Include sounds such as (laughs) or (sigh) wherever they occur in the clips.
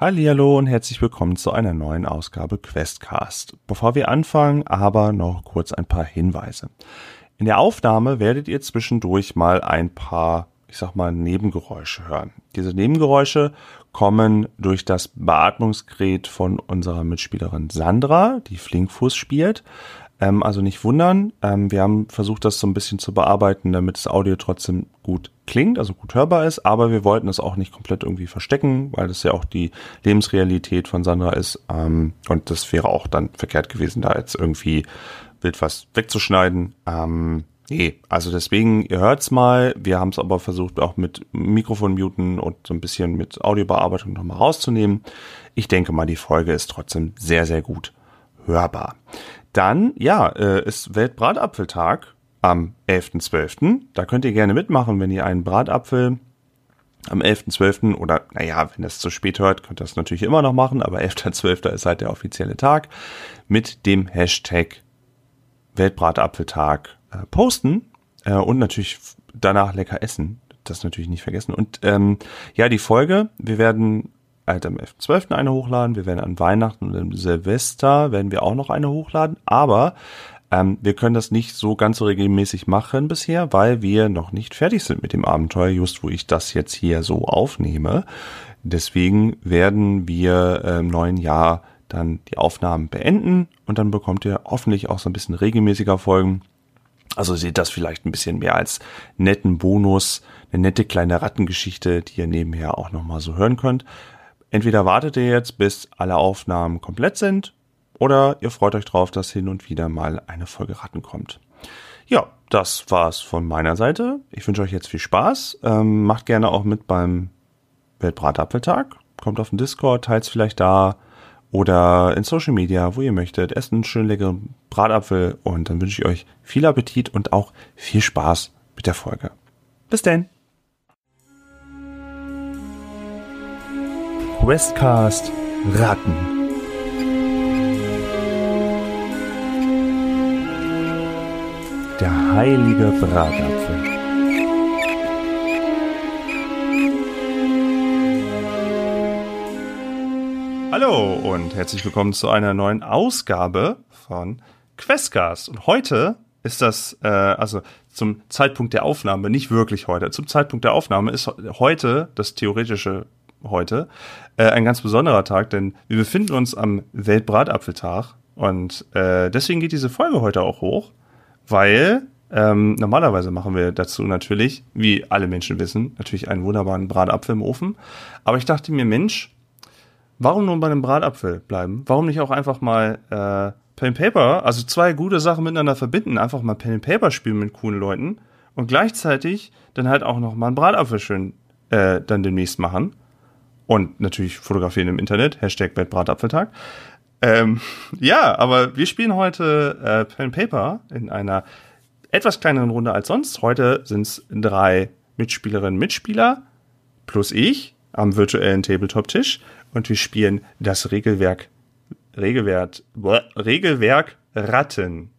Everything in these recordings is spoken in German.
Hallo und herzlich willkommen zu einer neuen Ausgabe Questcast. Bevor wir anfangen, aber noch kurz ein paar Hinweise. In der Aufnahme werdet ihr zwischendurch mal ein paar, ich sag mal, Nebengeräusche hören. Diese Nebengeräusche kommen durch das Beatmungsgerät von unserer Mitspielerin Sandra, die Flinkfuß spielt. Ähm, also nicht wundern. Ähm, wir haben versucht, das so ein bisschen zu bearbeiten, damit das Audio trotzdem gut klingt, also gut hörbar ist. Aber wir wollten es auch nicht komplett irgendwie verstecken, weil das ja auch die Lebensrealität von Sandra ist. Ähm, und das wäre auch dann verkehrt gewesen, da jetzt irgendwie wild was wegzuschneiden. Ähm, nee, also deswegen, ihr hört's mal. Wir haben es aber versucht, auch mit Mikrofon muten und so ein bisschen mit Audiobearbeitung nochmal rauszunehmen. Ich denke mal, die Folge ist trotzdem sehr, sehr gut hörbar. Dann, ja, äh, ist Weltbratapfeltag am 11.12. Da könnt ihr gerne mitmachen, wenn ihr einen Bratapfel am 11.12. oder, naja, wenn es zu spät hört, könnt ihr das natürlich immer noch machen, aber 11.12. ist halt der offizielle Tag mit dem Hashtag Weltbratapfeltag äh, posten äh, und natürlich danach lecker essen. Das natürlich nicht vergessen. Und ähm, ja, die Folge, wir werden halt am 11.12. eine hochladen. Wir werden an Weihnachten und am Silvester werden wir auch noch eine hochladen. Aber ähm, wir können das nicht so ganz so regelmäßig machen bisher, weil wir noch nicht fertig sind mit dem Abenteuer, just wo ich das jetzt hier so aufnehme. Deswegen werden wir äh, im neuen Jahr dann die Aufnahmen beenden und dann bekommt ihr hoffentlich auch so ein bisschen regelmäßiger Folgen. Also seht das vielleicht ein bisschen mehr als netten Bonus, eine nette kleine Rattengeschichte, die ihr nebenher auch nochmal so hören könnt. Entweder wartet ihr jetzt, bis alle Aufnahmen komplett sind, oder ihr freut euch drauf, dass hin und wieder mal eine Folge Ratten kommt. Ja, das war's von meiner Seite. Ich wünsche euch jetzt viel Spaß. Ähm, macht gerne auch mit beim Weltbratapfeltag. Kommt auf den Discord, teilt vielleicht da oder in Social Media, wo ihr möchtet. Esst einen schönen leckeren Bratapfel und dann wünsche ich euch viel Appetit und auch viel Spaß mit der Folge. Bis denn! Westcast Ratten. Der heilige Bratapfel. Hallo und herzlich willkommen zu einer neuen Ausgabe von Questcast. Und heute ist das, äh, also zum Zeitpunkt der Aufnahme, nicht wirklich heute, zum Zeitpunkt der Aufnahme ist heute das theoretische heute äh, ein ganz besonderer Tag, denn wir befinden uns am Weltbratapfeltag und äh, deswegen geht diese Folge heute auch hoch, weil ähm, normalerweise machen wir dazu natürlich, wie alle Menschen wissen, natürlich einen wunderbaren Bratapfel im Ofen. Aber ich dachte mir, Mensch, warum nur bei einem Bratapfel bleiben? Warum nicht auch einfach mal äh, Pen Paper, also zwei gute Sachen miteinander verbinden, einfach mal Pen Paper spielen mit coolen Leuten und gleichzeitig dann halt auch noch mal einen Bratapfel schön äh, dann demnächst machen und natürlich fotografieren im Internet, Hashtag Weltbratapfeltag. Ähm, ja, aber wir spielen heute äh, Pen Paper in einer etwas kleineren Runde als sonst. Heute sind es drei Mitspielerinnen Mitspieler plus ich am virtuellen Tabletop-Tisch und wir spielen das Regelwerk Regelwerk, Regelwerk Ratten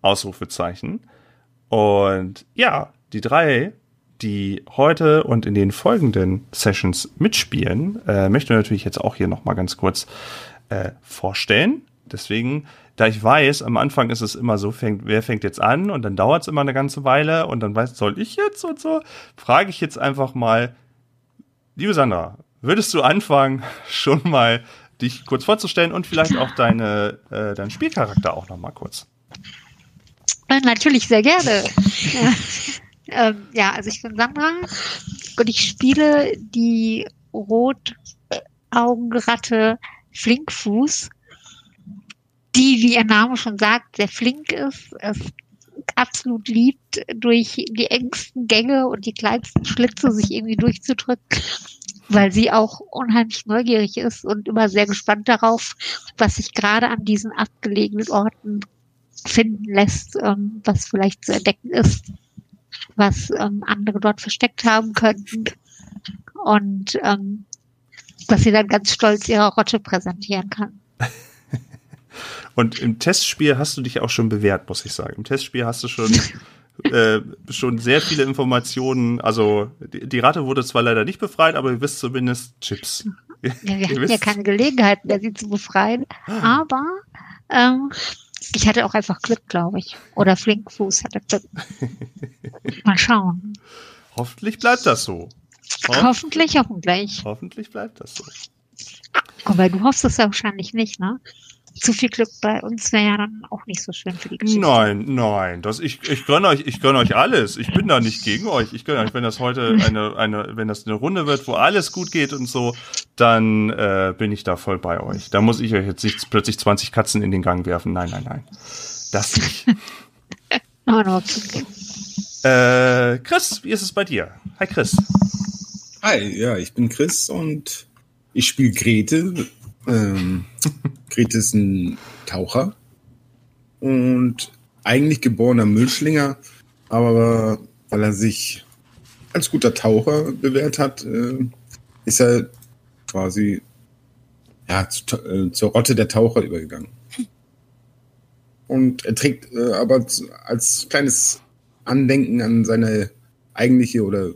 Ausrufezeichen. Und ja, die drei die heute und in den folgenden Sessions mitspielen, äh, möchte natürlich jetzt auch hier nochmal ganz kurz äh, vorstellen. Deswegen, da ich weiß, am Anfang ist es immer so, fängt, wer fängt jetzt an und dann dauert es immer eine ganze Weile und dann weiß, soll ich jetzt und so, frage ich jetzt einfach mal, liebe Sandra, würdest du anfangen, (laughs) schon mal dich kurz vorzustellen und vielleicht auch deine, äh, deinen Spielcharakter auch nochmal kurz? Natürlich, sehr gerne. Ja. (laughs) Ähm, ja, also ich bin Sandra und ich spiele die Rotaugenratte Flinkfuß, die, wie ihr Name schon sagt, sehr flink ist, es absolut liebt, durch die engsten Gänge und die kleinsten Schlitze sich irgendwie durchzudrücken, weil sie auch unheimlich neugierig ist und immer sehr gespannt darauf, was sich gerade an diesen abgelegenen Orten finden lässt, ähm, was vielleicht zu entdecken ist was ähm, andere dort versteckt haben könnten. Und ähm, dass sie dann ganz stolz ihre Rotte präsentieren kann. (laughs) Und im Testspiel hast du dich auch schon bewährt, muss ich sagen. Im Testspiel hast du schon, (laughs) äh, schon sehr viele Informationen. Also die, die, Ratte wurde zwar leider nicht befreit, aber ihr wisst zumindest Chips. Ja, (laughs) wir hatten ja keine Gelegenheit mehr, sie zu befreien. Aber ähm, ich hatte auch einfach Glück, glaube ich. Oder Flinkfuß hatte Glück. (laughs) Mal schauen. Hoffentlich bleibt das so. Ho hoffentlich, hoffentlich. Hoffentlich bleibt das so. Aber du hoffst es ja wahrscheinlich nicht, ne? Zu viel Glück bei uns wäre ja dann auch nicht so schön für die Geschichte. Nein, nein, das, ich, ich gönne euch, ich gönne euch alles. Ich bin da nicht gegen euch. Ich gönne euch, wenn das heute eine, eine, wenn das eine Runde wird, wo alles gut geht und so, dann äh, bin ich da voll bei euch. Da muss ich euch jetzt nicht plötzlich 20 Katzen in den Gang werfen. Nein, nein, nein. Das nicht. (laughs) oh, äh, Chris, wie ist es bei dir? Hi Chris. Hi, ja, ich bin Chris und ich spiele Grete. Ähm, Grete ist ein Taucher und eigentlich geborener Müllschlinger, aber weil er sich als guter Taucher bewährt hat, äh, ist er quasi ja, zu, äh, zur Rotte der Taucher übergegangen. Und er trägt äh, aber als kleines Andenken an seine eigentliche oder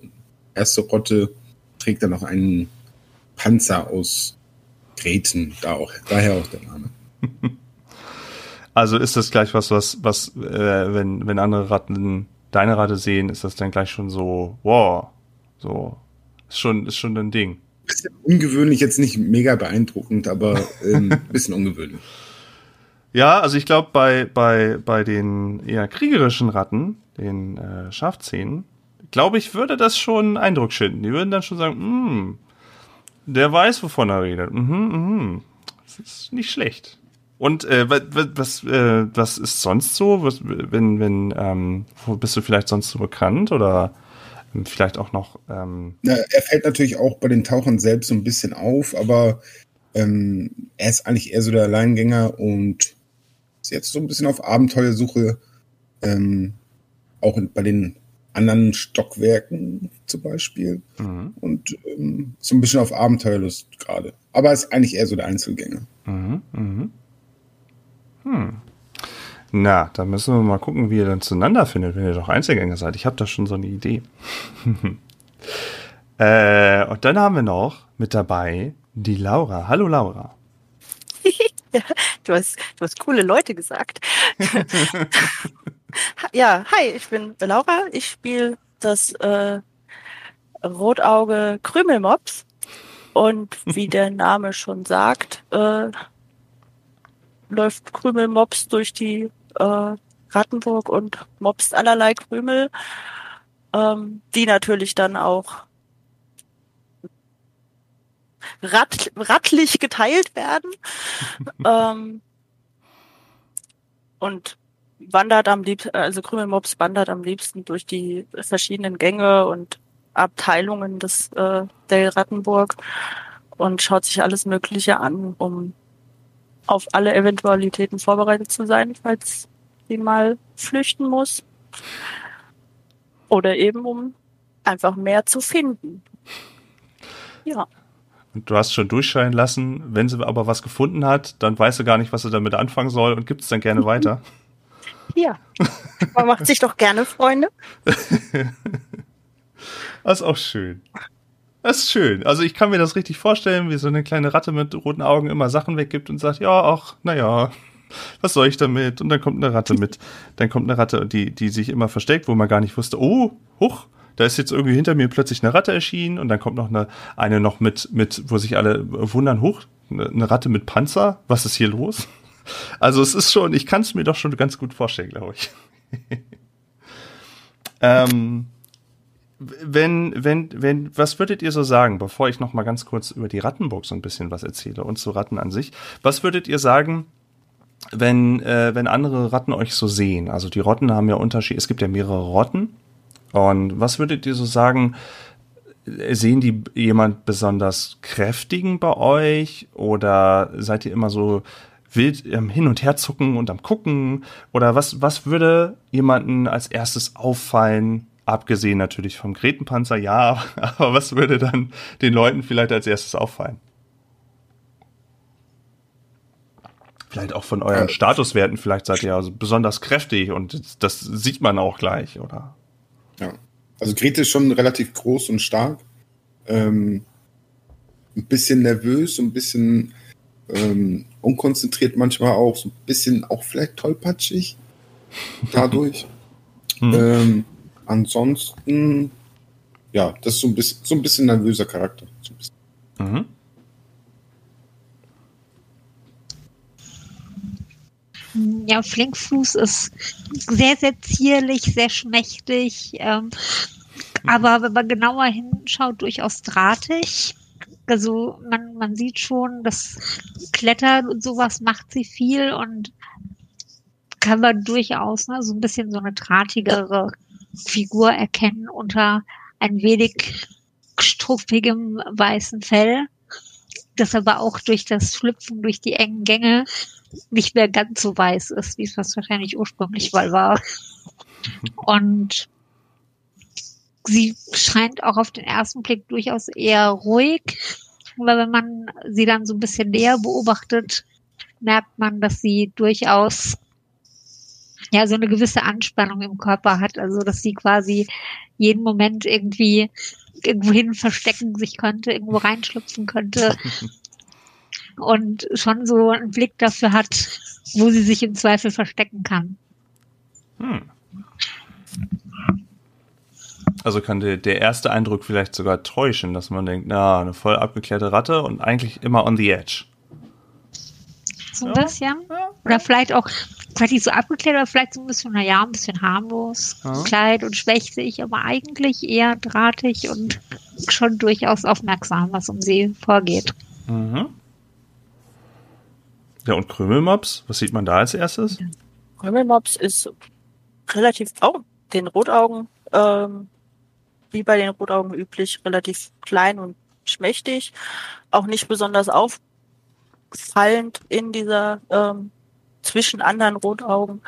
erste Rotte trägt er noch einen Panzer aus Gräten, da auch, daher auch der Name. (laughs) Also ist das gleich was, was, was, äh, wenn, wenn andere Ratten deine Ratte sehen, ist das dann gleich schon so, wow, so, ist schon, ist schon ein Ding. Bisschen ungewöhnlich, jetzt nicht mega beeindruckend, aber ein ähm, (laughs) bisschen ungewöhnlich. Ja, also ich glaube, bei, bei, bei den eher kriegerischen Ratten, den äh, Schafzähnen, glaube ich, würde das schon Eindruck schinden. Die würden dann schon sagen, hm, der weiß, wovon er redet. Mhm, mhm. Das ist nicht schlecht. Und äh, was, äh, was ist sonst so? Was, wenn, wenn, ähm, wo bist du vielleicht sonst so bekannt oder ähm, vielleicht auch noch? Ähm ja, er fällt natürlich auch bei den Tauchern selbst so ein bisschen auf, aber ähm, er ist eigentlich eher so der Alleingänger und ist jetzt so ein bisschen auf Abenteuersuche. Ähm, auch in, bei den anderen Stockwerken zum Beispiel. Mhm. Und ähm, so ein bisschen auf Abenteuerlust gerade. Aber ist eigentlich eher so der Einzelgänger. Mhm, mh. Hm. Na, da müssen wir mal gucken, wie ihr dann zueinander findet, wenn ihr doch Einzelgänger seid. Ich habe da schon so eine Idee. (laughs) äh, und dann haben wir noch mit dabei die Laura. Hallo Laura. (laughs) du hast, du hast coole Leute gesagt. (laughs) ja, hi, ich bin Laura. Ich spiele das äh, Rotauge Krümelmops. Und wie der (laughs) Name schon sagt, äh, läuft Krümelmops durch die äh, Rattenburg und mobst allerlei Krümel, ähm, die natürlich dann auch rat, rattlich geteilt werden. (laughs) ähm, und wandert am liebsten, also Krümelmops wandert am liebsten durch die verschiedenen Gänge und Abteilungen des äh, der Rattenburg und schaut sich alles Mögliche an, um auf alle Eventualitäten vorbereitet zu sein, falls sie mal flüchten muss. Oder eben um einfach mehr zu finden. Ja. Und du hast schon durchscheinen lassen, wenn sie aber was gefunden hat, dann weiß sie gar nicht, was sie damit anfangen soll und gibt es dann gerne (laughs) weiter. Ja. Man macht sich doch gerne Freunde. (laughs) das ist auch schön. Das ist schön. Also ich kann mir das richtig vorstellen, wie so eine kleine Ratte mit roten Augen immer Sachen weggibt und sagt, ja, ach, naja, was soll ich damit? Und dann kommt eine Ratte mit. Dann kommt eine Ratte, die, die sich immer versteckt, wo man gar nicht wusste, oh, huch, da ist jetzt irgendwie hinter mir plötzlich eine Ratte erschienen und dann kommt noch eine, eine noch mit, mit, wo sich alle wundern, hoch, eine Ratte mit Panzer, was ist hier los? Also es ist schon, ich kann es mir doch schon ganz gut vorstellen, glaube ich. (laughs) ähm, wenn, wenn, wenn, was würdet ihr so sagen, bevor ich noch mal ganz kurz über die Rattenburg so ein bisschen was erzähle und zu Ratten an sich? Was würdet ihr sagen, wenn, äh, wenn andere Ratten euch so sehen? Also die Rotten haben ja Unterschied, es gibt ja mehrere Rotten. Und was würdet ihr so sagen, sehen die jemand besonders kräftigen bei euch oder seid ihr immer so wild ähm, hin und her zucken und am gucken? Oder was, was würde jemanden als erstes auffallen? Abgesehen natürlich vom Gretenpanzer, ja, (laughs) aber was würde dann den Leuten vielleicht als erstes auffallen? Vielleicht auch von euren Statuswerten, vielleicht seid ihr also besonders kräftig und das sieht man auch gleich, oder? Ja, also Grete ist schon relativ groß und stark. Ähm, ein bisschen nervös, ein bisschen ähm, unkonzentriert manchmal auch, so ein bisschen auch vielleicht tollpatschig dadurch. (laughs) Hm. Ähm, ansonsten, ja, das ist so ein bisschen, so ein bisschen nervöser Charakter. So ein bisschen. Mhm. Ja, Flinkfuß ist sehr, sehr zierlich, sehr schmächtig, ähm, aber wenn man genauer hinschaut, durchaus drahtig. Also man, man sieht schon, das Klettern und sowas macht sie viel und kann man durchaus ne, so ein bisschen so eine drahtigere Figur erkennen unter ein wenig struppigem weißen Fell, das aber auch durch das Schlüpfen durch die engen Gänge nicht mehr ganz so weiß ist, wie es was wahrscheinlich ursprünglich mal war. Und sie scheint auch auf den ersten Blick durchaus eher ruhig, aber wenn man sie dann so ein bisschen näher beobachtet, merkt man, dass sie durchaus ja so eine gewisse Anspannung im Körper hat, also dass sie quasi jeden Moment irgendwie irgendwohin verstecken sich könnte, irgendwo reinschlüpfen könnte (laughs) und schon so einen Blick dafür hat, wo sie sich im Zweifel verstecken kann. Hm. Also kann der, der erste Eindruck vielleicht sogar täuschen, dass man denkt, na, eine voll abgeklärte Ratte und eigentlich immer on the edge. So ein Ja. bisschen. Oder vielleicht auch, vielleicht nicht so abgeklärt, aber vielleicht so ein bisschen, naja, ein bisschen harmlos, Ja. kleid und schwächtig, aber eigentlich eher drahtig und schon durchaus aufmerksam, was um sie vorgeht. Mhm. Ja, und Krümelmops, was sieht man da als erstes? Krümelmops ist relativ, auch den Rotaugen, ähm, wie bei den Rotaugen üblich, relativ klein und schmächtig. Auch nicht besonders auffallend in dieser, ähm, zwischen anderen Rotaugen.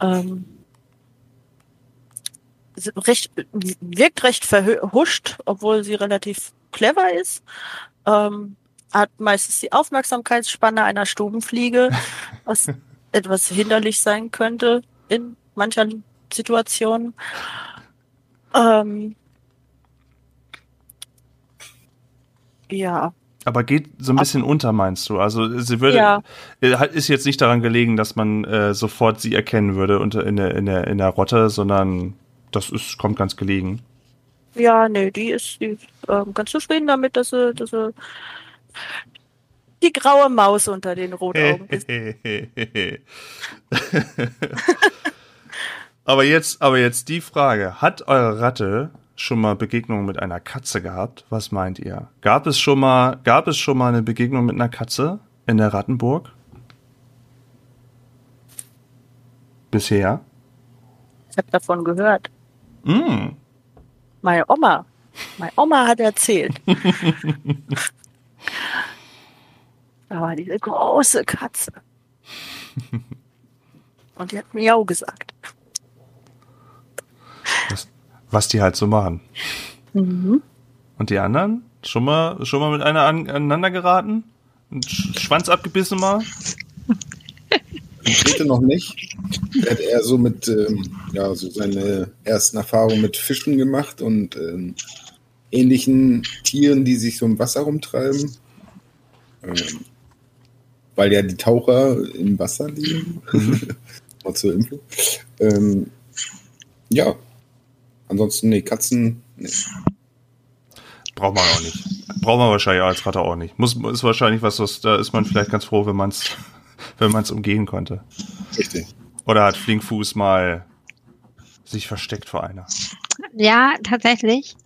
Ähm, recht, wirkt recht verhuscht, obwohl sie relativ clever ist. Ähm, hat meistens die Aufmerksamkeitsspanne einer Stubenfliege, (laughs) was etwas hinderlich sein könnte in manchen Situationen. Ähm, ja, Aber geht so ein bisschen unter, meinst du? Also sie würde Ja. äh, ist jetzt nicht daran gelegen, dass man äh, sofort sie erkennen würde unter in der in der in der Rotte, sondern das ist kommt ganz gelegen. ja, nee, die ist, die ähm, ganz zufrieden damit, dass sie, dass sie die graue Maus unter den Rotaugen ist. (laughs) (laughs) aber jetzt, aber jetzt die Frage: Hat eure Ratte schon mal Begegnungen mit einer Katze gehabt? Was meint ihr? Gab es schon mal, gab es schon mal eine Begegnung mit einer Katze in der Rattenburg? Bisher? Ich habe davon gehört. Mm. Meine Oma, meine Oma hat erzählt. (laughs) da war diese große Katze. Und die hat Miau gesagt. Was, die halt so machen. Mhm. Und die anderen? Schon mal, schon mal mit einer an, aneinander geraten? Einen Sch Schwanz abgebissen mal? Grete noch nicht. Er hat eher so mit, ähm, ja, so seine ersten Erfahrungen mit Fischen gemacht und ähm, ähnlichen Tieren, die sich so im Wasser rumtreiben. Ähm, weil ja die Taucher im Wasser liegen. (laughs) Mal zur Info. Ähm, ja. Ansonsten, nee, Katzen, nee. Braucht man auch nicht. Braucht man wahrscheinlich als Ratte auch nicht. Muss, ist wahrscheinlich was, was, da ist man vielleicht ganz froh, wenn man es (laughs) wenn man's umgehen konnte. Richtig. Oder hat Flinkfuß mal sich versteckt vor einer. Ja, tatsächlich.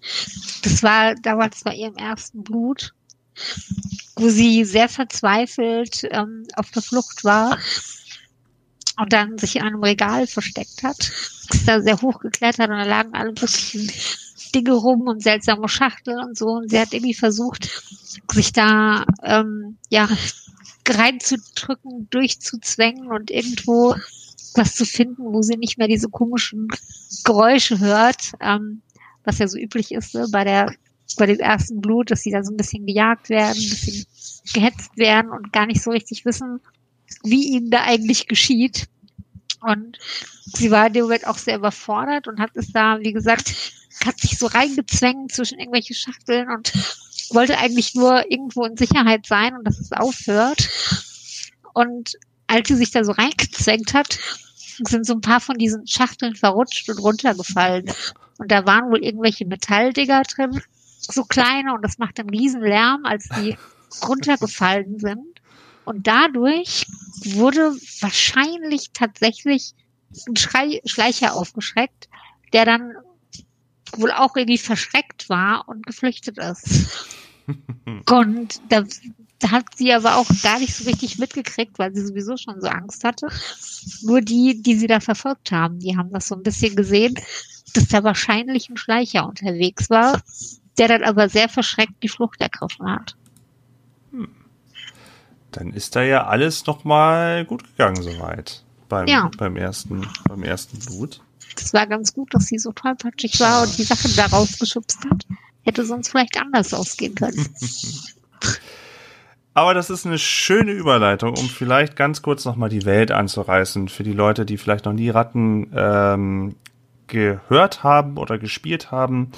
Das war damals bei ihrem ersten Blut, wo sie sehr verzweifelt ähm, auf der Flucht war und dann sich in einem Regal versteckt hat. Ist da sehr hoch geklettert und da lagen alle möglichen Dinge rum und seltsame Schachteln und so. Und sie hat irgendwie versucht, sich da ähm, ja reinzudrücken, durchzuzwängen und irgendwo was zu finden, wo sie nicht mehr diese komischen Geräusche hört, ähm, was ja so üblich ist ne, bei der bei dem ersten Blut, dass sie da so ein bisschen gejagt werden, ein bisschen gehetzt werden und gar nicht so richtig wissen, wie ihnen da eigentlich geschieht. Und sie war in dem Moment auch sehr überfordert und hat es da, wie gesagt, hat sich so reingezwängt zwischen irgendwelche Schachteln und wollte eigentlich nur irgendwo in Sicherheit sein und dass es aufhört. Und als sie sich da so reingezwängt hat, sind so ein paar von diesen Schachteln verrutscht und runtergefallen. Und da waren wohl irgendwelche Metalldigger drin, so kleine, und das macht einen riesen Lärm, als die runtergefallen sind. Und dadurch wurde wahrscheinlich tatsächlich ein Schrei Schleicher aufgeschreckt, der dann wohl auch irgendwie verschreckt war und geflüchtet ist. (laughs) und da, da hat sie aber auch gar nicht so richtig mitgekriegt, weil sie sowieso schon so Angst hatte. Nur die, die sie da verfolgt haben, die haben das so ein bisschen gesehen, dass da wahrscheinlich ein Schleicher unterwegs war, der dann aber sehr verschreckt die Flucht ergriffen hat. Dann ist da ja alles nochmal gut gegangen soweit beim, Ja. beim ersten, beim ersten Blut. Es war ganz gut, dass sie so tollpatschig war und die Sachen da rausgeschubst hat. Hätte sonst vielleicht anders ausgehen können. (laughs) Aber das ist eine schöne Überleitung, um vielleicht ganz kurz nochmal die Welt anzureißen für die Leute, die vielleicht noch nie Ratten ähm, gehört haben oder gespielt haben.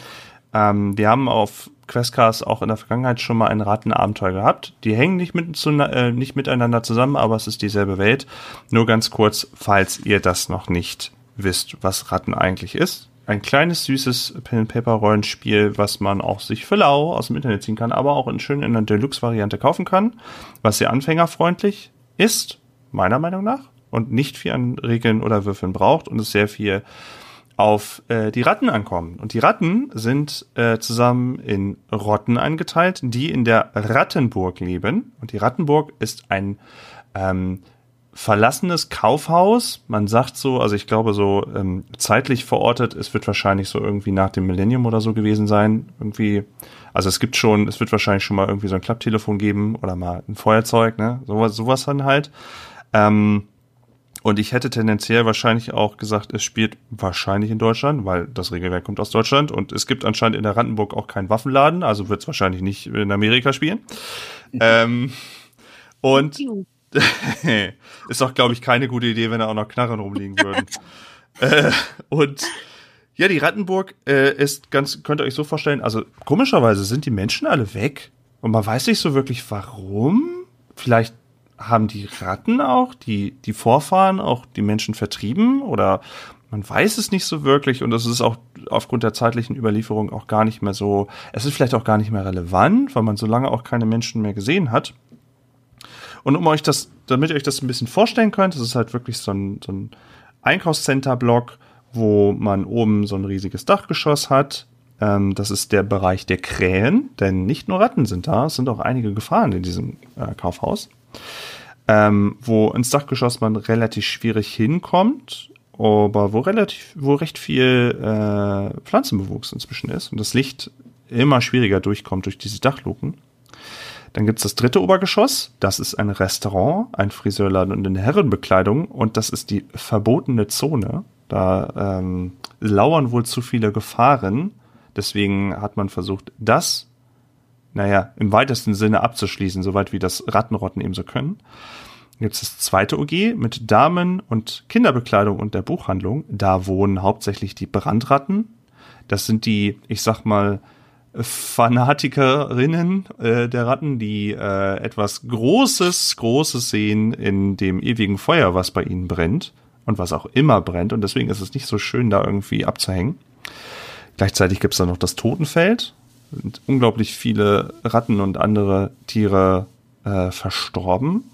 Ähm, wir haben auf Questcast auch in der Vergangenheit schon mal ein Rattenabenteuer gehabt. Die hängen nicht, mit, äh, nicht miteinander zusammen, aber es ist dieselbe Welt. Nur ganz kurz, falls ihr das noch nicht wisst, was Ratten eigentlich ist. Ein kleines, süßes Pen-Paper-Rollenspiel, was man auch sich für lau aus dem Internet ziehen kann, aber auch in schön in einer Deluxe-Variante kaufen kann, was sehr anfängerfreundlich ist, meiner Meinung nach, und nicht viel an Regeln oder Würfeln braucht und es sehr viel auf äh, die Ratten ankommen. Und die Ratten sind äh, zusammen in Rotten eingeteilt, die in der Rattenburg leben. Und die Rattenburg ist ein ähm, verlassenes Kaufhaus. Man sagt so, also ich glaube so ähm, zeitlich verortet, es wird wahrscheinlich so irgendwie nach dem Millennium oder so gewesen sein. Irgendwie, also es gibt schon, es wird wahrscheinlich schon mal irgendwie so ein Klapptelefon geben oder mal ein Feuerzeug, ne? Sowas, sowas dann halt. Ähm, und ich hätte tendenziell wahrscheinlich auch gesagt, es spielt wahrscheinlich in Deutschland, weil das Regelwerk kommt aus Deutschland und es gibt anscheinend in der Randenburg auch keinen Waffenladen, also wird es wahrscheinlich nicht in Amerika spielen. ähm, und (laughs) ist doch, glaube ich, keine gute Idee, wenn da auch noch Knarren rumliegen würden. (laughs) äh, und ja, die Rattenburg äh, ist ganz, könnt ihr euch so vorstellen, also komischerweise sind die Menschen alle weg und man weiß nicht so wirklich warum. Vielleicht haben die Ratten auch, die, die Vorfahren auch die Menschen vertrieben oder man weiß es nicht so wirklich und es ist auch aufgrund der zeitlichen Überlieferung auch gar nicht mehr so, es ist vielleicht auch gar nicht mehr relevant, weil man so lange auch keine Menschen mehr gesehen hat. Und um euch das, damit ihr euch das ein bisschen vorstellen könnt, es ist halt wirklich so ein, so ein Einkaufscenter-Block, wo man oben so ein riesiges Dachgeschoss hat. Ähm, das ist der Bereich der Krähen, denn nicht nur Ratten sind da, es sind auch einige Gefahren in diesem äh, Kaufhaus. Ähm, wo ins Dachgeschoss man relativ schwierig hinkommt, aber wo relativ, wo recht viel äh, Pflanzenbewuchs inzwischen ist und das Licht immer schwieriger durchkommt durch diese Dachluken. Dann gibt's das dritte Obergeschoss. Das ist ein Restaurant, ein Friseurladen und eine Herrenbekleidung. Und das ist die verbotene Zone. Da ähm, lauern wohl zu viele Gefahren. Deswegen hat man versucht, das, naja, im weitesten Sinne abzuschließen, soweit wie das Rattenrotten eben so können. Dann gibt's das zweite OG mit Damen- und Kinderbekleidung und der Buchhandlung. Da wohnen hauptsächlich die Brandratten. Das sind die, ich sag mal, Fanatikerinnen äh, der Ratten, die äh, etwas Großes, Großes sehen in dem ewigen Feuer, was bei ihnen brennt und was auch immer brennt. Und deswegen ist es nicht so schön, da irgendwie abzuhängen. Gleichzeitig gibt es da noch das Totenfeld. Sind unglaublich viele Ratten und andere Tiere äh, verstorben.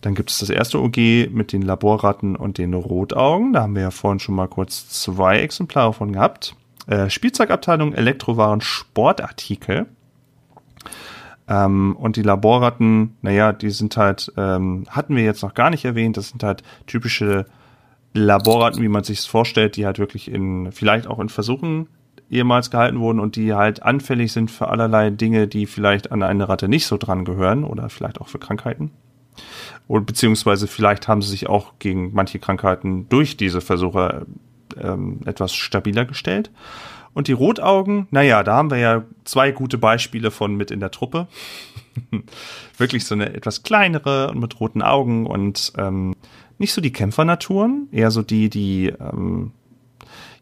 Dann gibt es das erste OG mit den Laborratten und den Rotaugen. Da haben wir ja vorhin schon mal kurz zwei Exemplare von gehabt. Äh, Spielzeugabteilung, Elektrowaren, Sportartikel. Ähm, und die Laborratten, naja, die sind halt, ähm, hatten wir jetzt noch gar nicht erwähnt, das sind halt typische Laborratten, wie man sich es vorstellt, die halt wirklich in, vielleicht auch in Versuchen ehemals gehalten wurden und die halt anfällig sind für allerlei Dinge, die vielleicht an eine Ratte nicht so dran gehören oder vielleicht auch für Krankheiten. Und beziehungsweise vielleicht haben sie sich auch gegen manche Krankheiten durch diese Versuche ähm, etwas stabiler gestellt. Und die Rotaugen, naja, da haben wir ja zwei gute Beispiele von mit in der Truppe. (laughs) Wirklich so eine etwas kleinere und mit roten Augen und ähm, nicht so die Kämpfernaturen, eher so die, die ähm,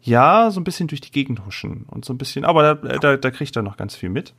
ja, so ein bisschen durch die Gegend huschen und so ein bisschen, aber da, äh, da, da kriegt er noch ganz viel mit.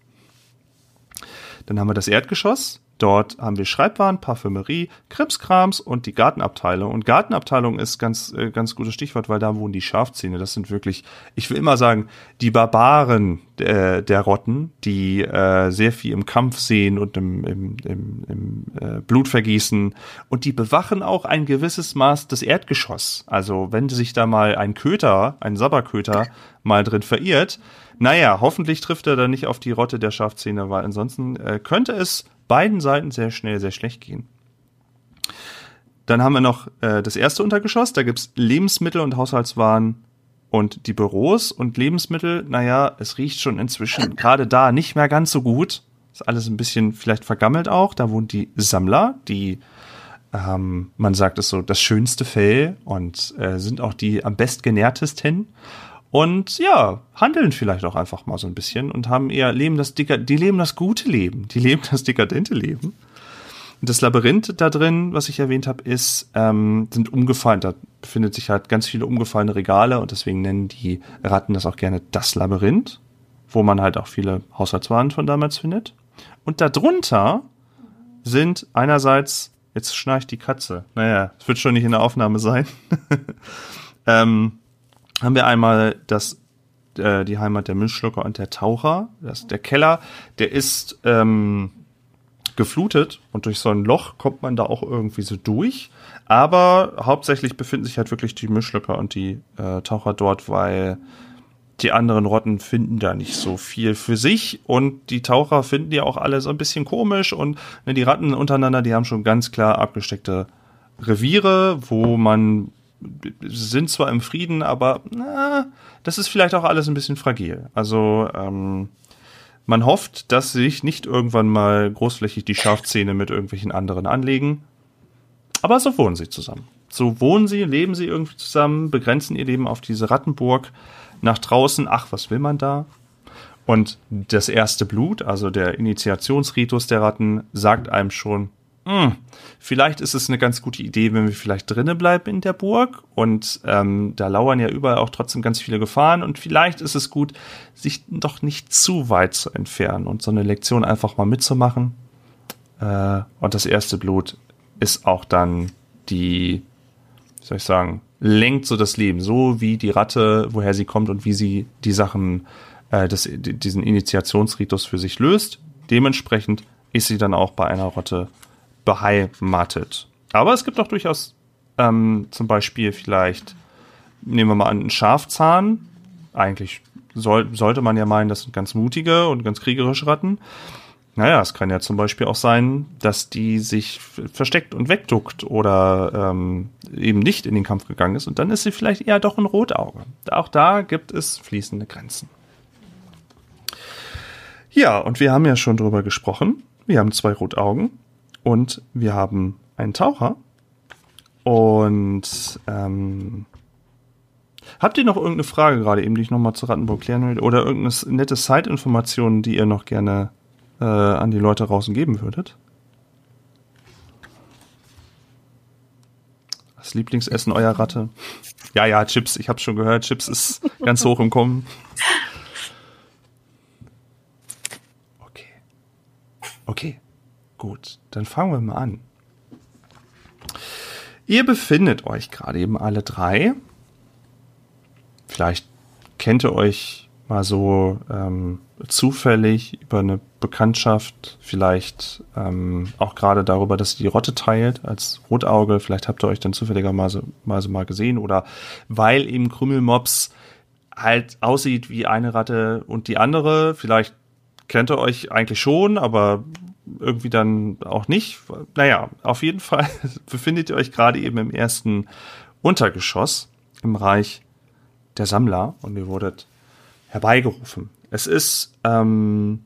Dann haben wir das Erdgeschoss. Dort haben wir Schreibwaren, Parfümerie, Krimskrams und die Gartenabteilung. Und Gartenabteilung ist ganz, äh, ganz gutes Stichwort, weil da wohnen die Schafzähne. Das sind wirklich, ich will immer sagen, die Barbaren äh, der Rotten, die äh, sehr viel im Kampf sehen und im, im, im, im äh, Blutvergießen. Und die bewachen auch ein gewisses Maß des Erdgeschoss. Also wenn sich da mal ein Köter, ein Sabberköter mal drin verirrt, naja, hoffentlich trifft er da nicht auf die Rotte der Schafzähne, weil ansonsten äh, könnte es beiden Seiten sehr schnell sehr schlecht gehen. Dann haben wir noch äh, das erste Untergeschoss, da gibt's Lebensmittel und Haushaltswaren und die Büros und Lebensmittel, naja, es riecht schon inzwischen (laughs) gerade da nicht mehr ganz so gut. Ist alles ein bisschen vielleicht vergammelt auch. Da wohnen die Sammler, die ähm, man sagt es so, das schönste Fell und äh, sind auch die am bestgenährtesten und ja, handeln vielleicht auch einfach mal so ein bisschen und haben eher leben das Deka die leben das gute Leben, die leben das dekadente Leben. Und das Labyrinth da drin, was ich erwähnt habe, ist ähm, sind umgefallen. Da befindet sich halt ganz viele umgefallene Regale und deswegen nennen die Ratten das auch gerne das Labyrinth, wo man halt auch viele Haushaltswaren von damals findet. Und darunter sind einerseits jetzt schnarcht die Katze. Naja, es wird schon nicht in der Aufnahme sein. (laughs) ähm, haben wir einmal das äh, die Heimat der Münzschlucker und der Taucher. Das, der Keller, der ist ähm, geflutet und durch so ein Loch kommt man da auch irgendwie so durch. Aber hauptsächlich befinden sich halt wirklich die Mischlöcker und die äh, Taucher dort, weil die anderen Rotten finden da nicht so viel für sich und die Taucher finden die auch alle so ein bisschen komisch und ne, die Ratten untereinander, die haben schon ganz klar abgesteckte Reviere, wo man sind zwar im Frieden, aber na, das ist vielleicht auch alles ein bisschen fragil. Also ähm, man hofft, dass sich nicht irgendwann mal großflächig die Schafzähne mit irgendwelchen anderen anlegen. Aber so wohnen sie zusammen. So wohnen sie, leben sie irgendwie zusammen, begrenzen ihr Leben auf diese Rattenburg. Nach draußen, ach, was will man da? Und das erste Blut, also der Initiationsritus der Ratten, sagt einem schon, hm, vielleicht ist es eine ganz gute Idee, wenn wir vielleicht drinnen bleiben in der Burg und ähm, da lauern ja überall auch trotzdem ganz viele Gefahren und vielleicht ist es gut, sich doch nicht zu weit zu entfernen und so eine Lektion einfach mal mitzumachen. Äh, und das erste Blut ist auch dann die, wie soll ich sagen, lenkt so das Leben, so wie die Ratte, woher sie kommt und wie sie die Sachen, äh, das, diesen Initiationsritus für sich löst. Dementsprechend ist sie dann auch bei einer Rotte beheimatet. Aber es gibt auch durchaus ähm, zum Beispiel vielleicht, nehmen wir mal an, einen Schafzahn. Eigentlich soll, sollte man ja meinen, das sind ganz mutige und ganz kriegerische Ratten. Naja, es kann ja zum Beispiel auch sein, dass die sich versteckt und wegduckt oder ähm, eben nicht in den Kampf gegangen ist und dann ist sie vielleicht eher doch ein Rotauge. Auch da gibt es fließende Grenzen. Ja, und wir haben ja schon drüber gesprochen. Wir haben zwei Rotaugen und wir haben einen Taucher. Und ähm, habt ihr noch irgendeine Frage gerade eben, die ich nochmal zu Rattenburg klären will? Oder irgendeine nette Side-Information, die ihr noch gerne äh, an die Leute draußen geben würdet? Das Lieblingsessen eurer Ratte? Ja, ja, Chips, ich hab's schon gehört, Chips ist ganz hoch im Kommen. Okay. Okay. Gut, dann fangen wir mal an. Ihr befindet euch gerade eben alle drei. Vielleicht kennt ihr euch mal so ähm, zufällig über eine Bekanntschaft, vielleicht ähm, auch gerade darüber, dass ihr die Rotte teilt als Rotauge. Vielleicht habt ihr euch dann zufälligerweise mal, so mal gesehen oder weil eben Krümelmops halt aussieht wie eine Ratte und die andere. Vielleicht kennt ihr euch eigentlich schon, aber irgendwie dann auch nicht. Naja, auf jeden Fall (laughs) befindet ihr euch gerade eben im ersten Untergeschoss im Reich der Sammler und ihr wurdet herbeigerufen. Es ist ähm,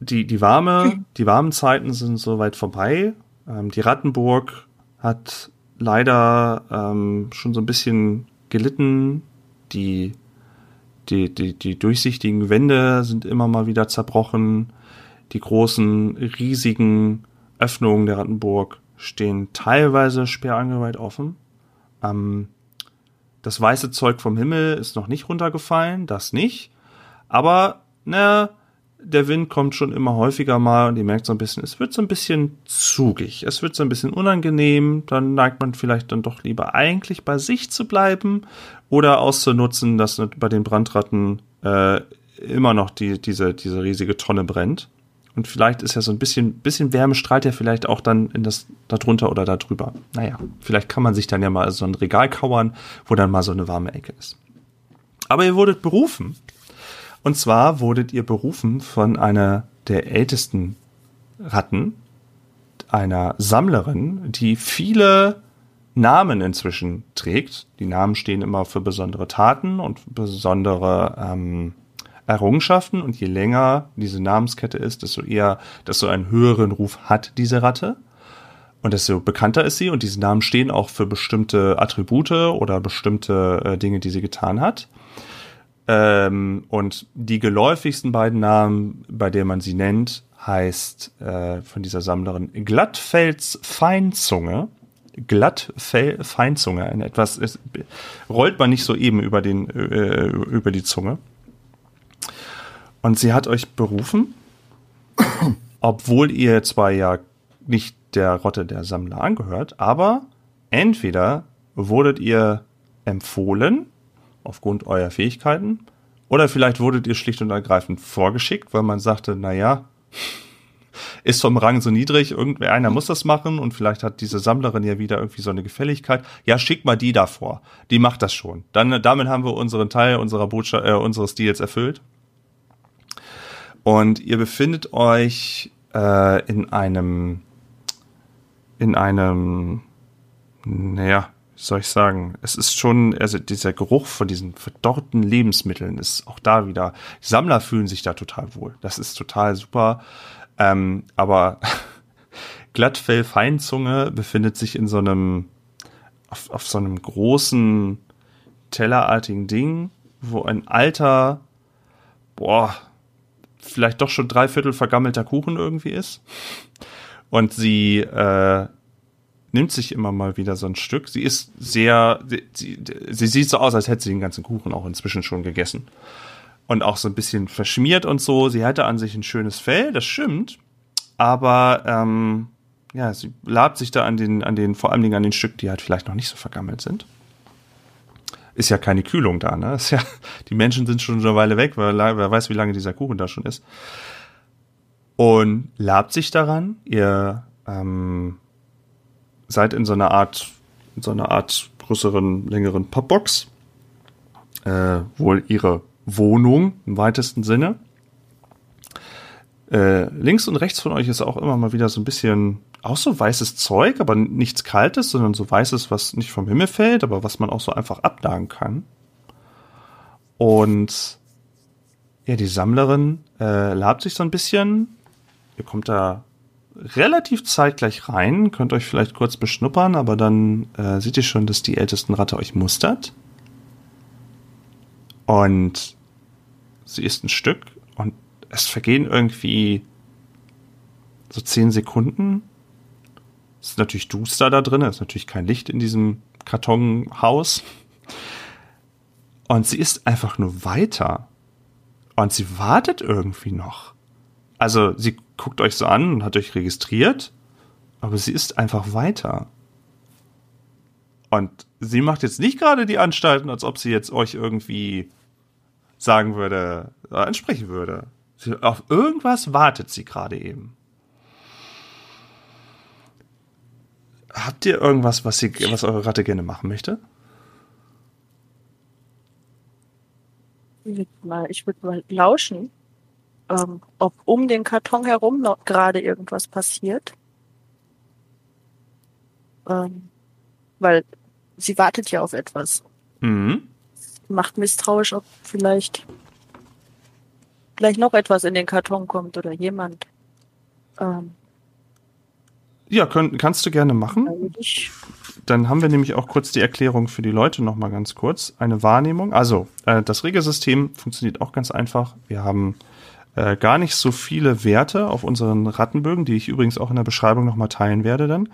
die, die warme, die warmen Zeiten sind soweit vorbei. Ähm, die Rattenburg hat leider ähm, schon so ein bisschen gelitten. Die, die, die, die durchsichtigen Wände sind immer mal wieder zerbrochen. Die großen, riesigen Öffnungen der Rattenburg stehen teilweise sperrangeweiht offen. Ähm, das weiße Zeug vom Himmel ist noch nicht runtergefallen, das nicht. Aber, ne, der Wind kommt schon immer häufiger mal und ihr merkt so ein bisschen, es wird so ein bisschen zugig, es wird so ein bisschen unangenehm, dann neigt man vielleicht dann doch lieber eigentlich bei sich zu bleiben oder auszunutzen, dass bei den Brandratten äh, immer noch die, diese, diese riesige Tonne brennt. Und vielleicht ist ja so ein bisschen, bisschen Wärme strahlt ja vielleicht auch dann in das darunter oder darüber. Naja, vielleicht kann man sich dann ja mal so ein Regal kauern, wo dann mal so eine warme Ecke ist. Aber ihr wurdet berufen und zwar wurdet ihr berufen von einer der ältesten Ratten, einer Sammlerin, die viele Namen inzwischen trägt. Die Namen stehen immer für besondere Taten und besondere ähm, Errungenschaften. Und je länger diese Namenskette ist, desto eher, desto einen höheren Ruf hat diese Ratte. Und desto bekannter ist sie. Und diese Namen stehen auch für bestimmte Attribute oder bestimmte äh, Dinge, die sie getan hat. Ähm, und die geläufigsten beiden Namen, bei denen man sie nennt, heißt äh, von dieser Sammlerin Glattfels Feinzunge. Glattfell Feinzunge. Ein etwas es, rollt man nicht so eben über den äh, über die Zunge. Und sie hat euch berufen, (coughs) obwohl ihr zwar ja nicht der Rotte der Sammler angehört, aber entweder wurdet ihr empfohlen aufgrund eurer Fähigkeiten. Oder vielleicht wurdet ihr schlicht und ergreifend vorgeschickt, weil man sagte, naja, ist vom Rang so niedrig, irgendwer einer muss das machen und vielleicht hat diese Sammlerin ja wieder irgendwie so eine Gefälligkeit. Ja, schick mal die davor. Die macht das schon. Dann, damit haben wir unseren Teil unserer Botschaft, äh, unseres Deals erfüllt. Und ihr befindet euch äh, in einem, in einem, naja, soll ich sagen, es ist schon, also dieser Geruch von diesen verdorrten Lebensmitteln ist auch da wieder, Sammler fühlen sich da total wohl. Das ist total super. Ähm, aber (laughs) Glattfell Feinzunge befindet sich in so einem, auf, auf so einem großen tellerartigen Ding, wo ein alter, boah, vielleicht doch schon dreiviertel vergammelter Kuchen irgendwie ist. Und sie äh, nimmt sich immer mal wieder so ein Stück. Sie ist sehr, sie, sie sieht so aus, als hätte sie den ganzen Kuchen auch inzwischen schon gegessen. Und auch so ein bisschen verschmiert und so. Sie hatte an sich ein schönes Fell, das stimmt. Aber ähm, ja, sie labt sich da an den, an den, vor allen Dingen an den Stück, die halt vielleicht noch nicht so vergammelt sind. Ist ja keine Kühlung da, ne? Ist ja, die Menschen sind schon eine Weile weg, weil wer weiß, wie lange dieser Kuchen da schon ist. Und labt sich daran. Ihr ähm, seid in so einer Art, in so einer Art größeren, längeren Popbox. Äh, wohl ihre Wohnung im weitesten Sinne. Äh, links und rechts von euch ist auch immer mal wieder so ein bisschen auch so weißes Zeug, aber nichts Kaltes, sondern so weißes, was nicht vom Himmel fällt, aber was man auch so einfach abdagen kann. Und ja, die Sammlerin äh, labt sich so ein bisschen. Ihr kommt da relativ zeitgleich rein, könnt euch vielleicht kurz beschnuppern, aber dann äh, seht ihr schon, dass die ältesten Ratte euch mustert. Und sie isst ein Stück und es vergehen irgendwie so zehn Sekunden. Ist natürlich duster da drin, ist natürlich kein Licht in diesem Kartonhaus. Und sie isst einfach nur weiter. Und sie wartet irgendwie noch. Also sie guckt euch so an und hat euch registriert, aber sie ist einfach weiter. Und sie macht jetzt nicht gerade die Anstalten, als ob sie jetzt euch irgendwie sagen würde, äh, ansprechen würde. Auf irgendwas wartet sie gerade eben. Habt ihr irgendwas, was, sie, was eure Ratte gerne machen möchte? Ich würde mal, lauschen ähm, ob um den Karton herum noch gerade irgendwas passiert. Ähm, weil sie wartet ja auf etwas. Mhm. Macht misstrauisch, ob vielleicht vielleicht noch etwas in den Karton kommt oder jemand. Ähm, ja, könnt, kannst du gerne machen. Dann haben wir nämlich auch kurz die Erklärung für die Leute noch mal ganz kurz. Eine Wahrnehmung. Also, äh, das Regelsystem funktioniert auch ganz einfach. Wir haben äh, gar nicht so viele Werte auf unseren Rattenbögen, die ich übrigens auch in der Beschreibung nochmal teilen werde dann.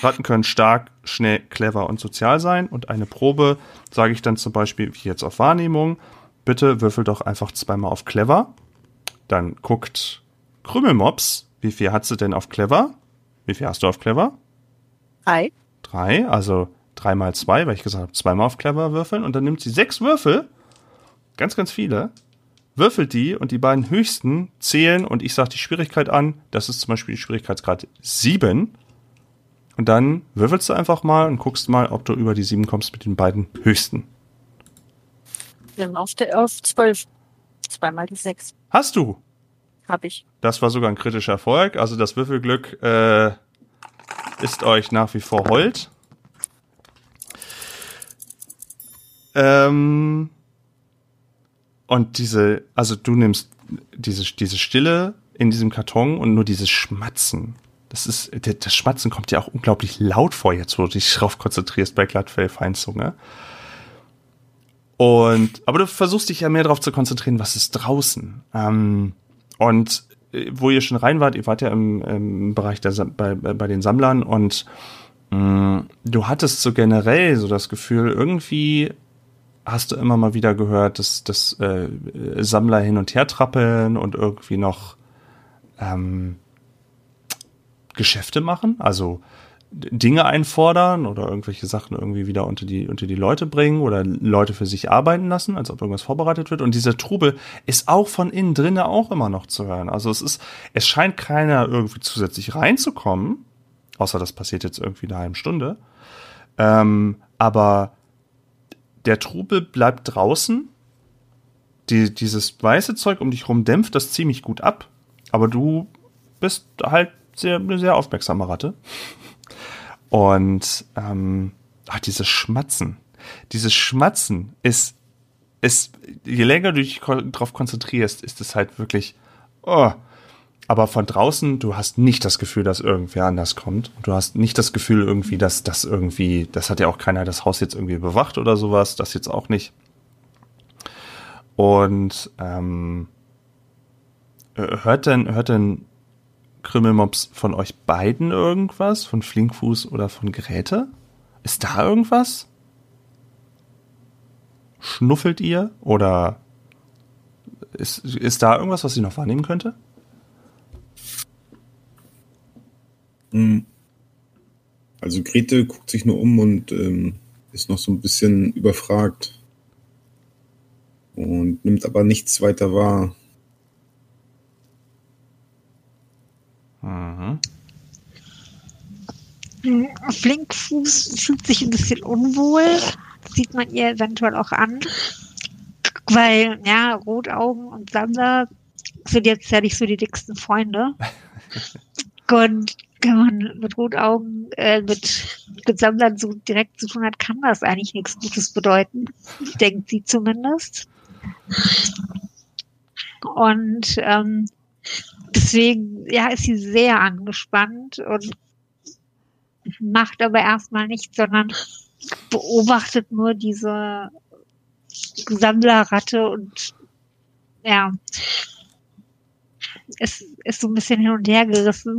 Ratten können stark, schnell, clever und sozial sein und eine Probe sage ich dann zum Beispiel, wie jetzt auf Wahrnehmung, bitte würfel doch einfach zweimal auf clever Dann guckt Krümelmops, wie viel hat sie denn auf Clever? Wie viel hast du auf Clever? Drei. Drei, also drei mal zwei, weil ich gesagt habe, zweimal auf Clever würfeln. Und dann nimmt sie sechs Würfel, ganz, ganz viele, würfelt die und die beiden höchsten zählen und ich sage die Schwierigkeit an. Das ist zum Beispiel die Schwierigkeitsgrad sieben. Und dann würfelst du einfach mal und guckst mal, ob du über die sieben kommst mit den beiden höchsten. Wir sind auf, der, auf zwölf. Zweimal die sechs. Hast du? Hab ich. Das war sogar ein kritischer Erfolg. Also das Würfelglück äh, ist euch nach wie vor hold. Ähm, und diese, also du nimmst diese, diese Stille in diesem Karton und nur dieses Schmatzen. Das ist, das Schmatzen kommt ja auch unglaublich laut vor jetzt, wo du dich drauf konzentrierst bei Glattfell Feinzunge. Und, aber du versuchst dich ja mehr darauf zu konzentrieren, was ist draußen. Ähm, und wo ihr schon rein wart, ihr wart ja im, im Bereich der, bei, bei den Sammlern und mh, du hattest so generell so das Gefühl, irgendwie hast du immer mal wieder gehört, dass, dass äh, Sammler hin und her trappeln und irgendwie noch ähm, Geschäfte machen, also Dinge einfordern oder irgendwelche Sachen irgendwie wieder unter die, unter die Leute bringen oder Leute für sich arbeiten lassen, als ob irgendwas vorbereitet wird. Und dieser Trubel ist auch von innen drinnen auch immer noch zu hören. Also es ist, es scheint keiner irgendwie zusätzlich reinzukommen, außer das passiert jetzt irgendwie in einer halben Stunde. Ähm, aber der Trubel bleibt draußen. Die, dieses weiße Zeug um dich rum dämpft das ziemlich gut ab. Aber du bist halt sehr, eine sehr aufmerksame Ratte. Und ähm, ach, dieses Schmatzen. Dieses Schmatzen ist, ist, je länger du dich darauf konzentrierst, ist es halt wirklich, oh. Aber von draußen, du hast nicht das Gefühl, dass irgendwer anders kommt. Du hast nicht das Gefühl irgendwie, dass das irgendwie, das hat ja auch keiner das Haus jetzt irgendwie bewacht oder sowas, das jetzt auch nicht. Und ähm, hört denn, hört denn Krümmelmops von euch beiden irgendwas? Von Flinkfuß oder von Geräte? Ist da irgendwas? Schnuffelt ihr? Oder ist, ist da irgendwas, was ich noch wahrnehmen könnte? Hm. Also Grete guckt sich nur um und ähm, ist noch so ein bisschen überfragt und nimmt aber nichts weiter wahr. Mhm. Flinkfuß fühlt sich ein bisschen unwohl. Das sieht man ihr eventuell auch an. Weil, ja, Rotaugen und Sammler sind jetzt ja nicht so die dicksten Freunde. (laughs) und wenn man mit Rotaugen, äh, mit, mit Sammlern so direkt zu tun hat, kann das eigentlich nichts Gutes bedeuten. (laughs) Denkt sie zumindest. Und ähm, deswegen, ja, ist sie sehr angespannt und macht aber erstmal nichts, sondern beobachtet nur diese Sammlerratte und ja, ist, ist so ein bisschen hin und her gerissen,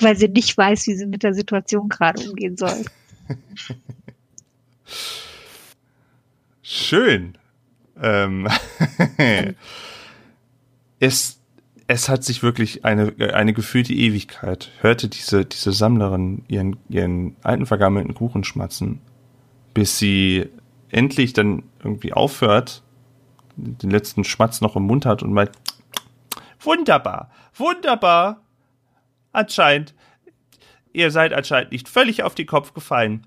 weil sie nicht weiß, wie sie mit der Situation gerade umgehen soll. (laughs) Schön. Ähm, (laughs) es es hat sich wirklich eine, eine gefühlte Ewigkeit. Hörte diese, diese Sammlerin ihren, ihren alten vergammelten Kuchen schmatzen, bis sie endlich dann irgendwie aufhört, den letzten Schmatz noch im Mund hat und meint, wunderbar, wunderbar. Anscheinend, ihr seid anscheinend nicht völlig auf den Kopf gefallen.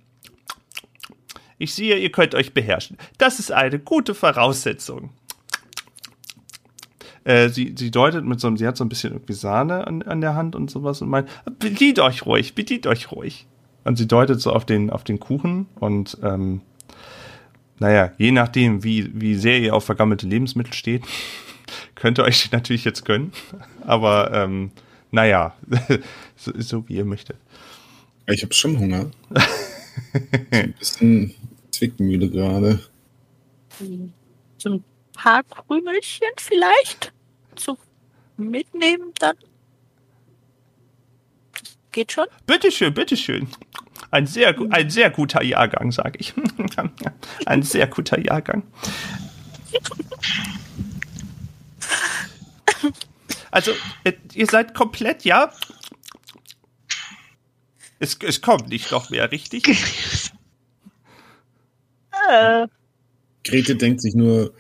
Ich sehe, ihr könnt euch beherrschen. Das ist eine gute Voraussetzung. Äh, sie, sie deutet mit so einem, sie hat so ein bisschen irgendwie Sahne an, an der Hand und sowas und meint, bedient euch ruhig, bedient euch ruhig. Und sie deutet so auf den, auf den Kuchen und ähm, naja, je nachdem, wie, wie sehr ihr auf vergammelte Lebensmittel steht, (laughs) könnt ihr euch natürlich jetzt gönnen. Aber ähm, naja, (laughs) so, so wie ihr möchtet. Ich habe schon Hunger. ein bisschen Zwickmühle gerade. So ein paar Krümelchen vielleicht? zu mitnehmen dann? Geht schon? Bitteschön, bitteschön. Ein sehr, ein sehr guter Jahrgang, sage ich. (laughs) ein sehr guter Jahrgang. Also, äh, ihr seid komplett, ja? Es, es kommt nicht noch mehr, richtig? Äh, Grete denkt sich nur,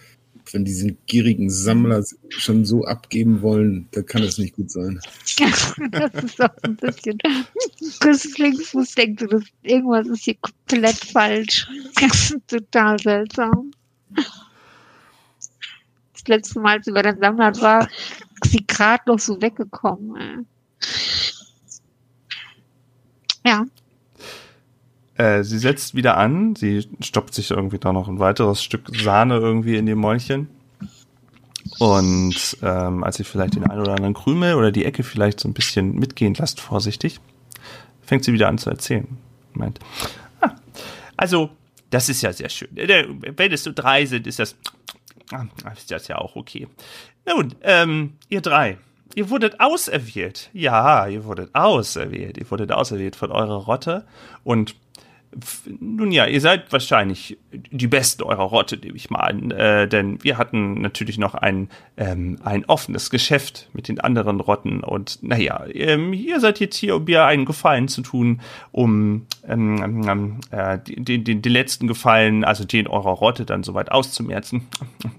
wenn diesen gierigen Sammler schon so abgeben wollen, da kann es nicht gut sein. das ist auch ein bisschen. Chris Flinkfuß denkt dass irgendwas ist hier komplett falsch. Das ist total seltsam. Das letzte Mal, als sie bei der Sammler war, ist sie gerade noch so weggekommen. Ja, Äh, sie setzt wieder an, sie stoppt sich irgendwie da noch ein weiteres Stück Sahne irgendwie in ihr Mäulchen. Und ähm, als sie vielleicht den einen oder anderen Krümel oder die Ecke vielleicht so ein bisschen mitgehen lässt, vorsichtig, fängt sie wieder an zu erzählen. Meint, ah, also, das ist ja sehr schön. Äh, Wenn es so drei sind, ist das, ah, ist das ja auch okay. Nun, ähm, ihr drei, ihr wurdet auserwählt. Ja, ihr wurdet auserwählt. Ihr wurdet auserwählt von eurer Rotte und Nun ja, ihr seid wahrscheinlich die Besten eurer Rotte, nehme ich mal an. Äh, denn wir hatten natürlich noch ein, ähm, ein offenes Geschäft mit den anderen Rotten. Und naja, ähm, ihr seid jetzt hier, um mir einen Gefallen zu tun, um ähm, ähm, äh, den, den, den letzten Gefallen, also den eurer Rotte, dann soweit auszumerzen.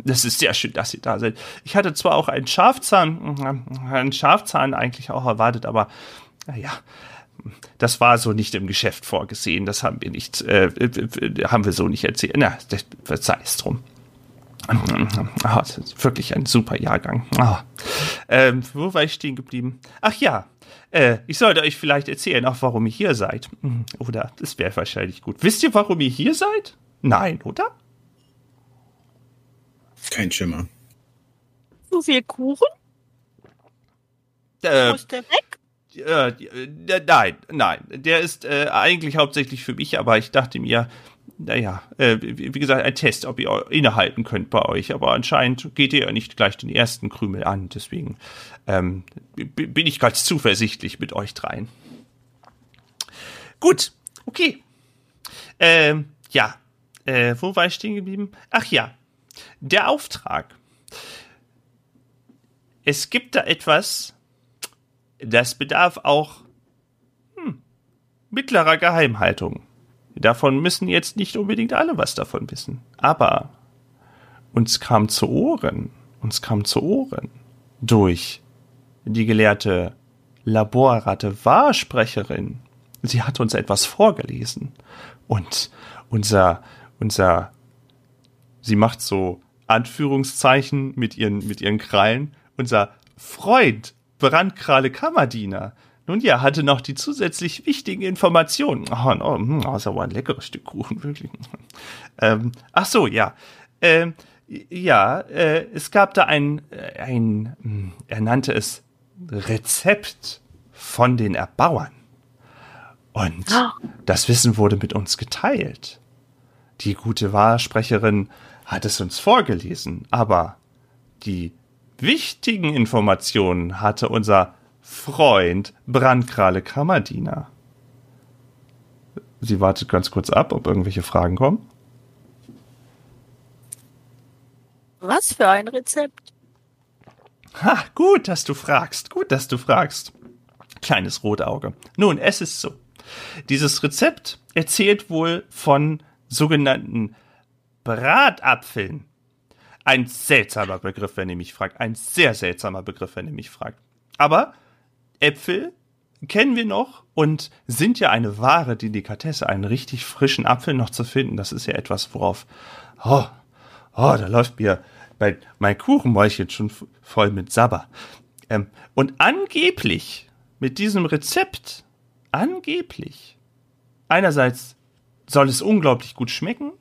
Das ist sehr schön, dass ihr da seid. Ich hatte zwar auch einen Schafzahn, äh, einen Schafzahn eigentlich auch erwartet, aber naja, das war so nicht im Geschäft vorgesehen. Das haben wir nicht, äh, äh, haben wir so nicht erzählt. Na, das, sei es drum. Ah, das ist wirklich ein super Jahrgang. Ah. Ähm, wo war ich stehen geblieben? Ach ja, äh, ich sollte euch vielleicht erzählen, auch warum ihr hier seid. Hm, Oder das wäre wahrscheinlich gut. Wisst ihr, warum ihr hier seid? Nein, oder? Kein Schimmer. so viel Kuchen? Äh, Wo ist der weg? Äh, äh, nein, nein. Der ist äh, eigentlich hauptsächlich für mich, aber ich dachte mir, naja, äh, wie gesagt, ein Test, ob ihr innehalten könnt bei euch. Aber anscheinend geht ihr ja nicht gleich den ersten Krümel an. Deswegen ähm, bin ich ganz zuversichtlich mit euch dreien. Gut, okay. Ähm, ja, äh, wo war ich stehen geblieben? Ach ja, der Auftrag. Es gibt da etwas, das bedarf auch hm, mittlerer Geheimhaltung. Davon müssen jetzt nicht unbedingt alle was davon wissen. Aber uns kam zu Ohren, uns kam zu Ohren durch die gelehrte Laborratte Wahrsprecherin. Sie hat uns etwas vorgelesen. Und unser, unser, sie macht so Anführungszeichen mit ihren, mit ihren Krallen. Unser Freund, Brandkrale Kammerdiener. Nun ja, hatte noch die zusätzlich wichtigen Informationen. Oh, no, hm, oh, ist aber ein leckeres Stück Kuchen, wirklich. (laughs) Ähm, ach so, ja. Ähm, ja, äh, es gab da ein, äh, ein, hm, er nannte es Rezept von den Erbauern. Und das Wissen wurde mit uns geteilt. Die gute Wahrsprecherin hat es uns vorgelesen, aber die wichtigen Informationen hatte unser Freund Brandkrale Kammerdiener. Sie wartet ganz kurz ab, ob irgendwelche Fragen kommen. Was für ein Rezept? Ha, gut, dass du fragst. Gut, dass du fragst. Kleines Rotauge. Nun, es ist so. Dieses Rezept erzählt wohl von sogenannten Bratapfeln. Ein seltsamer Begriff, wenn ihr mich fragt. Ein sehr seltsamer Begriff, wenn ihr mich fragt. Aber Äpfel kennen wir noch und sind ja eine wahre Delikatesse. Einen richtig frischen Apfel noch zu finden, das ist ja etwas, worauf, oh, oh, da läuft mir bei mein Kuchenmäulchen schon voll mit Sabber. Ähm, und angeblich mit diesem Rezept, angeblich, einerseits soll es unglaublich gut schmecken,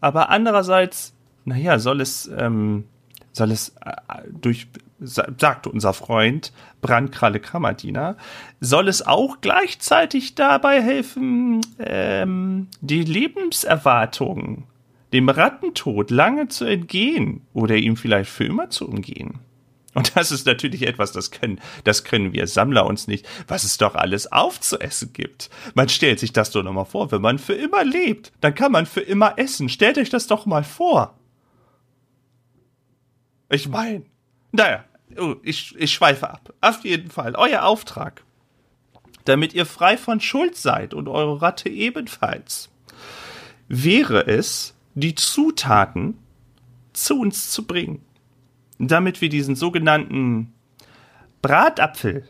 aber andererseits, naja, soll es, ähm, soll es äh, durch, sa- sagte unser Freund Brandkralle Kammerdiener, soll es auch gleichzeitig dabei helfen, ähm, die Lebenserwartung dem Rattentod lange zu entgehen oder ihm vielleicht für immer zu umgehen. Und das ist natürlich etwas, das können, das können wir Sammler uns nicht, was es doch alles aufzuessen gibt. Man stellt sich das doch nochmal vor, wenn man für immer lebt, dann kann man für immer essen. Stellt euch das doch mal vor. Ich meine, naja, oh, ich, ich schweife ab. Auf jeden Fall, euer Auftrag, damit ihr frei von Schuld seid und eure Ratte ebenfalls, wäre es, die Zutaten zu uns zu bringen, damit wir diesen sogenannten Bratapfel,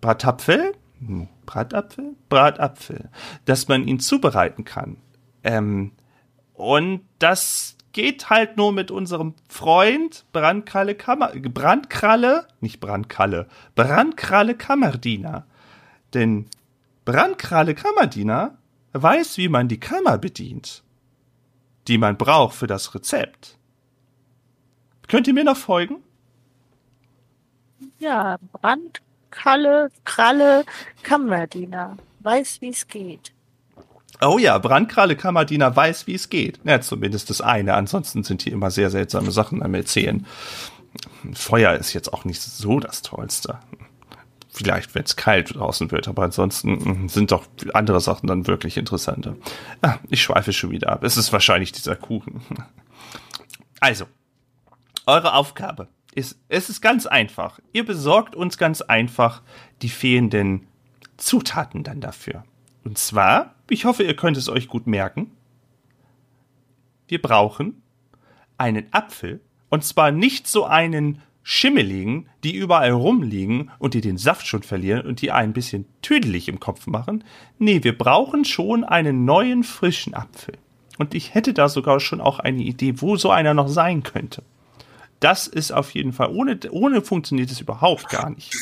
Bratapfel, Hm, Bratapfel, Bratapfel, dass man ihn zubereiten kann. Ähm, und das geht halt nur mit unserem Freund Brandkralle Kammer, Brandkralle, nicht Brandkralle, Brandkralle Kammerdiener. Denn Brandkralle Kammerdiener weiß, wie man die Kammer bedient, die man braucht für das Rezept. Könnt ihr mir noch folgen? Ja, Brandkalle, Kralle, Kammerdiener. Weiß, wie es geht. Oh ja, Brandkralle Kammerdiener weiß, wie es geht. Ja, zumindest das eine. Ansonsten sind hier immer sehr seltsame Sachen am Erzählen. Feuer ist jetzt auch nicht so das Tollste. Vielleicht, wenn es kalt draußen wird, aber ansonsten mm, sind doch andere Sachen dann wirklich interessanter. Ah, ich schweife schon wieder ab. Es ist wahrscheinlich dieser Kuchen. Also, eure Aufgabe ist, es ist ganz einfach. Ihr besorgt uns ganz einfach die fehlenden Zutaten dann dafür. Und zwar, ich hoffe, ihr könnt es euch gut merken. Wir brauchen einen Apfel. Und zwar nicht so einen schimmeligen, die überall rumliegen und die den Saft schon verlieren und die ein bisschen tüdelig im Kopf machen. Nee, wir brauchen schon einen neuen, frischen Apfel. Und ich hätte da sogar schon auch eine Idee, wo so einer noch sein könnte. Das ist auf jeden Fall, ohne, ohne funktioniert es überhaupt gar nicht.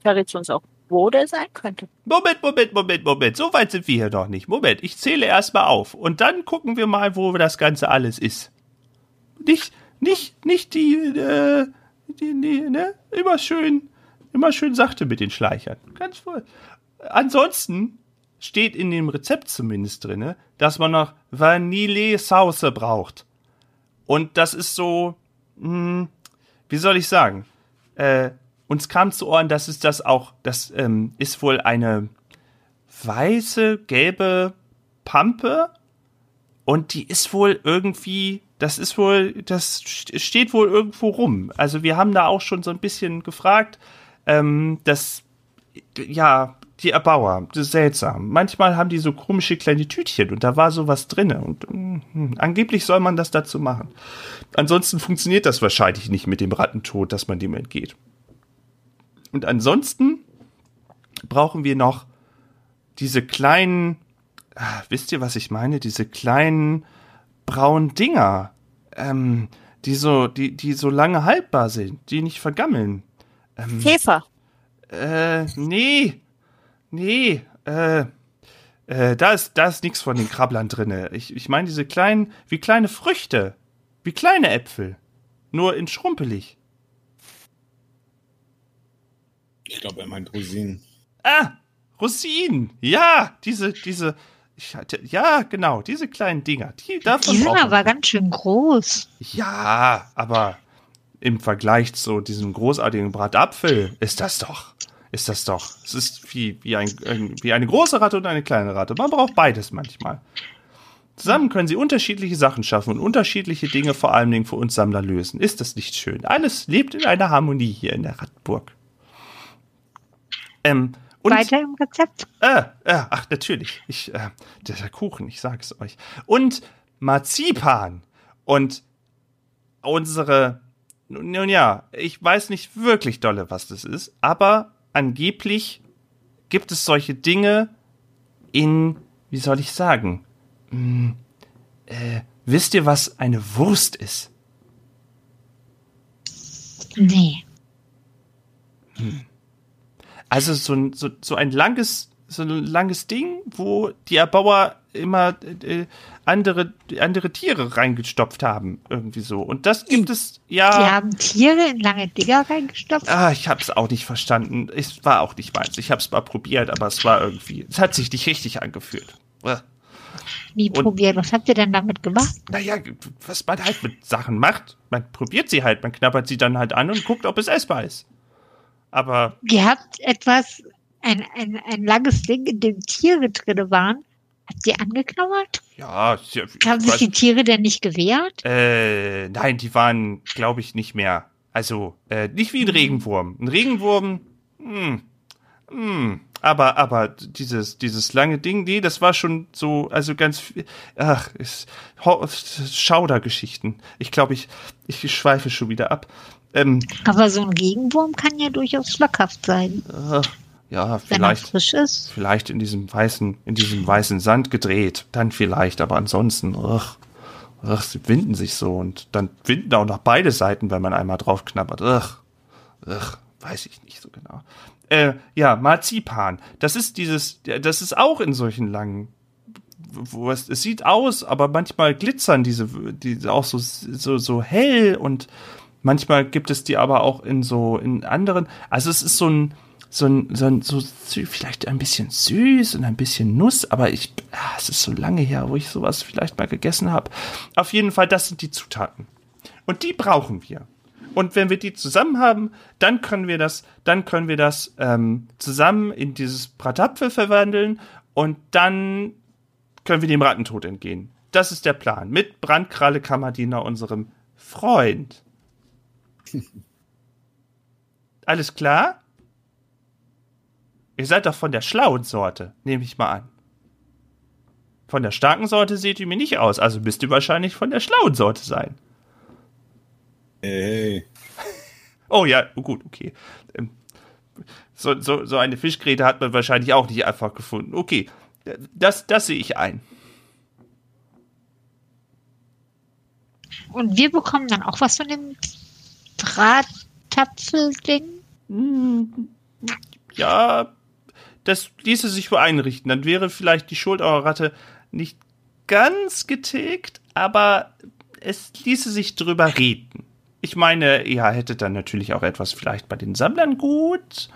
Verrätst du uns auch, wo der sein könnte? Moment, Moment, Moment, Moment. So weit sind wir hier noch nicht. Moment, ich zähle erstmal auf. Und dann gucken wir mal, wo das Ganze alles ist. Nicht, nicht, nicht die, äh, die, die, ne? Immer schön, immer schön sachte mit den Schleichern. Ganz voll. Ansonsten steht in dem Rezept zumindest drinne, dass man noch Vanillesauce braucht. Und das ist so, hm, wie soll ich sagen? Äh, uns kam zu Ohren, dass es das auch, das ähm, ist wohl eine weiße, gelbe Pampe und die ist wohl irgendwie, das ist wohl, das steht wohl irgendwo rum. Also wir haben da auch schon so ein bisschen gefragt, ähm, das, ja, die Erbauer, das ist seltsam. Manchmal haben die so komische kleine Tütchen und da war sowas drinne und mh, angeblich soll man das dazu machen. Ansonsten funktioniert das wahrscheinlich nicht mit dem Rattentod, dass man dem entgeht. Und ansonsten brauchen wir noch diese kleinen, ah, wisst ihr, was ich meine? Diese kleinen braunen Dinger, ähm, die so, die, die so lange haltbar sind, die nicht vergammeln. Ähm, Käfer. äh, nee, nee, äh, äh, da ist, da ist nichts von den Krabblern drinne. Ich, ich meine diese kleinen, wie kleine Früchte, wie kleine Äpfel, nur in schrumpelig. Ich glaube, er meint Rosinen. Ah, Rosinen. Ja, diese, diese, ich hatte, ja, genau, diese kleinen Dinger. Die, davon Die sind aber ganz schön groß. Ja, aber im Vergleich zu diesem großartigen Bratapfel ist das doch, ist das doch. Es ist wie, wie, ein- wie eine große Ratte und eine kleine Ratte. Man braucht beides manchmal. Zusammen können sie unterschiedliche Sachen schaffen und unterschiedliche Dinge vor allen Dingen für uns Sammler lösen. Ist das nicht schön? Alles lebt in einer Harmonie hier in der Radburg. Ähm, und Weiter im Rezept. äh, äh, ach, natürlich. Ich, äh, der Kuchen, ich sag's euch. Und Marzipan. Und unsere, nun ja, ich weiß nicht wirklich dolle, was das ist, aber angeblich gibt es solche Dinge in, wie soll ich sagen, hm, äh, wisst ihr, was eine Wurst ist? Nee. Also so ein, so, so ein langes, so ein langes Ding, wo die Erbauer immer äh, andere, andere Tiere reingestopft haben, irgendwie so. Und das gibt es, Die ja. haben Tiere in lange Dinger reingestopft. Ah, ich hab's auch nicht verstanden. Es war auch nicht meins. Ich hab's mal probiert, aber es war irgendwie, es hat sich nicht richtig angefühlt. Äh. Wie und- probiert? Was habt ihr denn damit gemacht? Naja, was man halt mit Sachen macht. Man probiert sie halt, man knabbert sie dann halt an und guckt, ob es essbar ist. Aber Ihr habt etwas, ein, ein, ein langes Ding, in dem Tiere drinne waren Habt ihr angeknabbert? Ja, ja Haben sich die Tiere denn nicht gewehrt? Äh, nein, die waren, glaube ich, nicht mehr. Also, äh, nicht wie ein Regenwurm. Ein Regenwurm, hm, hm, aber, aber dieses, dieses lange Ding, nee, das war schon so, also ganz, ach, ist, Schaudergeschichten. Ich glaube, ich, ich schweife schon wieder ab. Ähm, aber so ein Regenwurm kann ja durchaus schmackhaft sein. Äh, ja, vielleicht, frisch ist. vielleicht in diesem weißen, in diesem weißen Sand gedreht, dann vielleicht, aber ansonsten, ach, ach, sie winden sich so und dann winden auch noch beide Seiten, wenn man einmal drauf knabbert. Ach, ach, weiß ich nicht so genau. Äh, ja, Marzipan. Das ist dieses, das ist auch in solchen langen, wo es, es sieht aus, aber manchmal glitzern diese, die auch so, so, so hell und manchmal gibt es die aber auch in so, in anderen, also es ist so ein, so ein, so ein, so vielleicht ein bisschen süß und ein bisschen Nuss, aber ich, ah, es ist so lange her, wo ich sowas vielleicht mal gegessen habe. Auf jeden Fall, das sind die Zutaten. Und die brauchen wir. Und wenn wir die zusammen haben, dann können wir das, dann können wir das ähm, zusammen in dieses Bratapfel verwandeln und dann können wir dem Rattentod entgehen. Das ist der Plan. Mit Brandkralle Kammerdiener, unserem Freund. (laughs) Alles klar? Ihr seid doch von der schlauen Sorte, nehme ich mal an. Von der starken Sorte seht ihr mir nicht aus, also müsst ihr wahrscheinlich von der schlauen Sorte sein. Hey. (laughs) Oh ja, oh gut, okay. Ähm, so, so, so eine Fischgräte hat man wahrscheinlich auch nicht einfach gefunden. Okay, das, das sehe ich ein. Und wir bekommen dann auch was von dem Drahttapfel-Ding? Hm, ja, das ließe sich wohl einrichten. Dann wäre vielleicht die Schuld eurer Ratte nicht ganz getilgt, aber es ließe sich drüber reden. Ich meine, ihr hättet dann natürlich auch etwas vielleicht bei den Sammlern gut.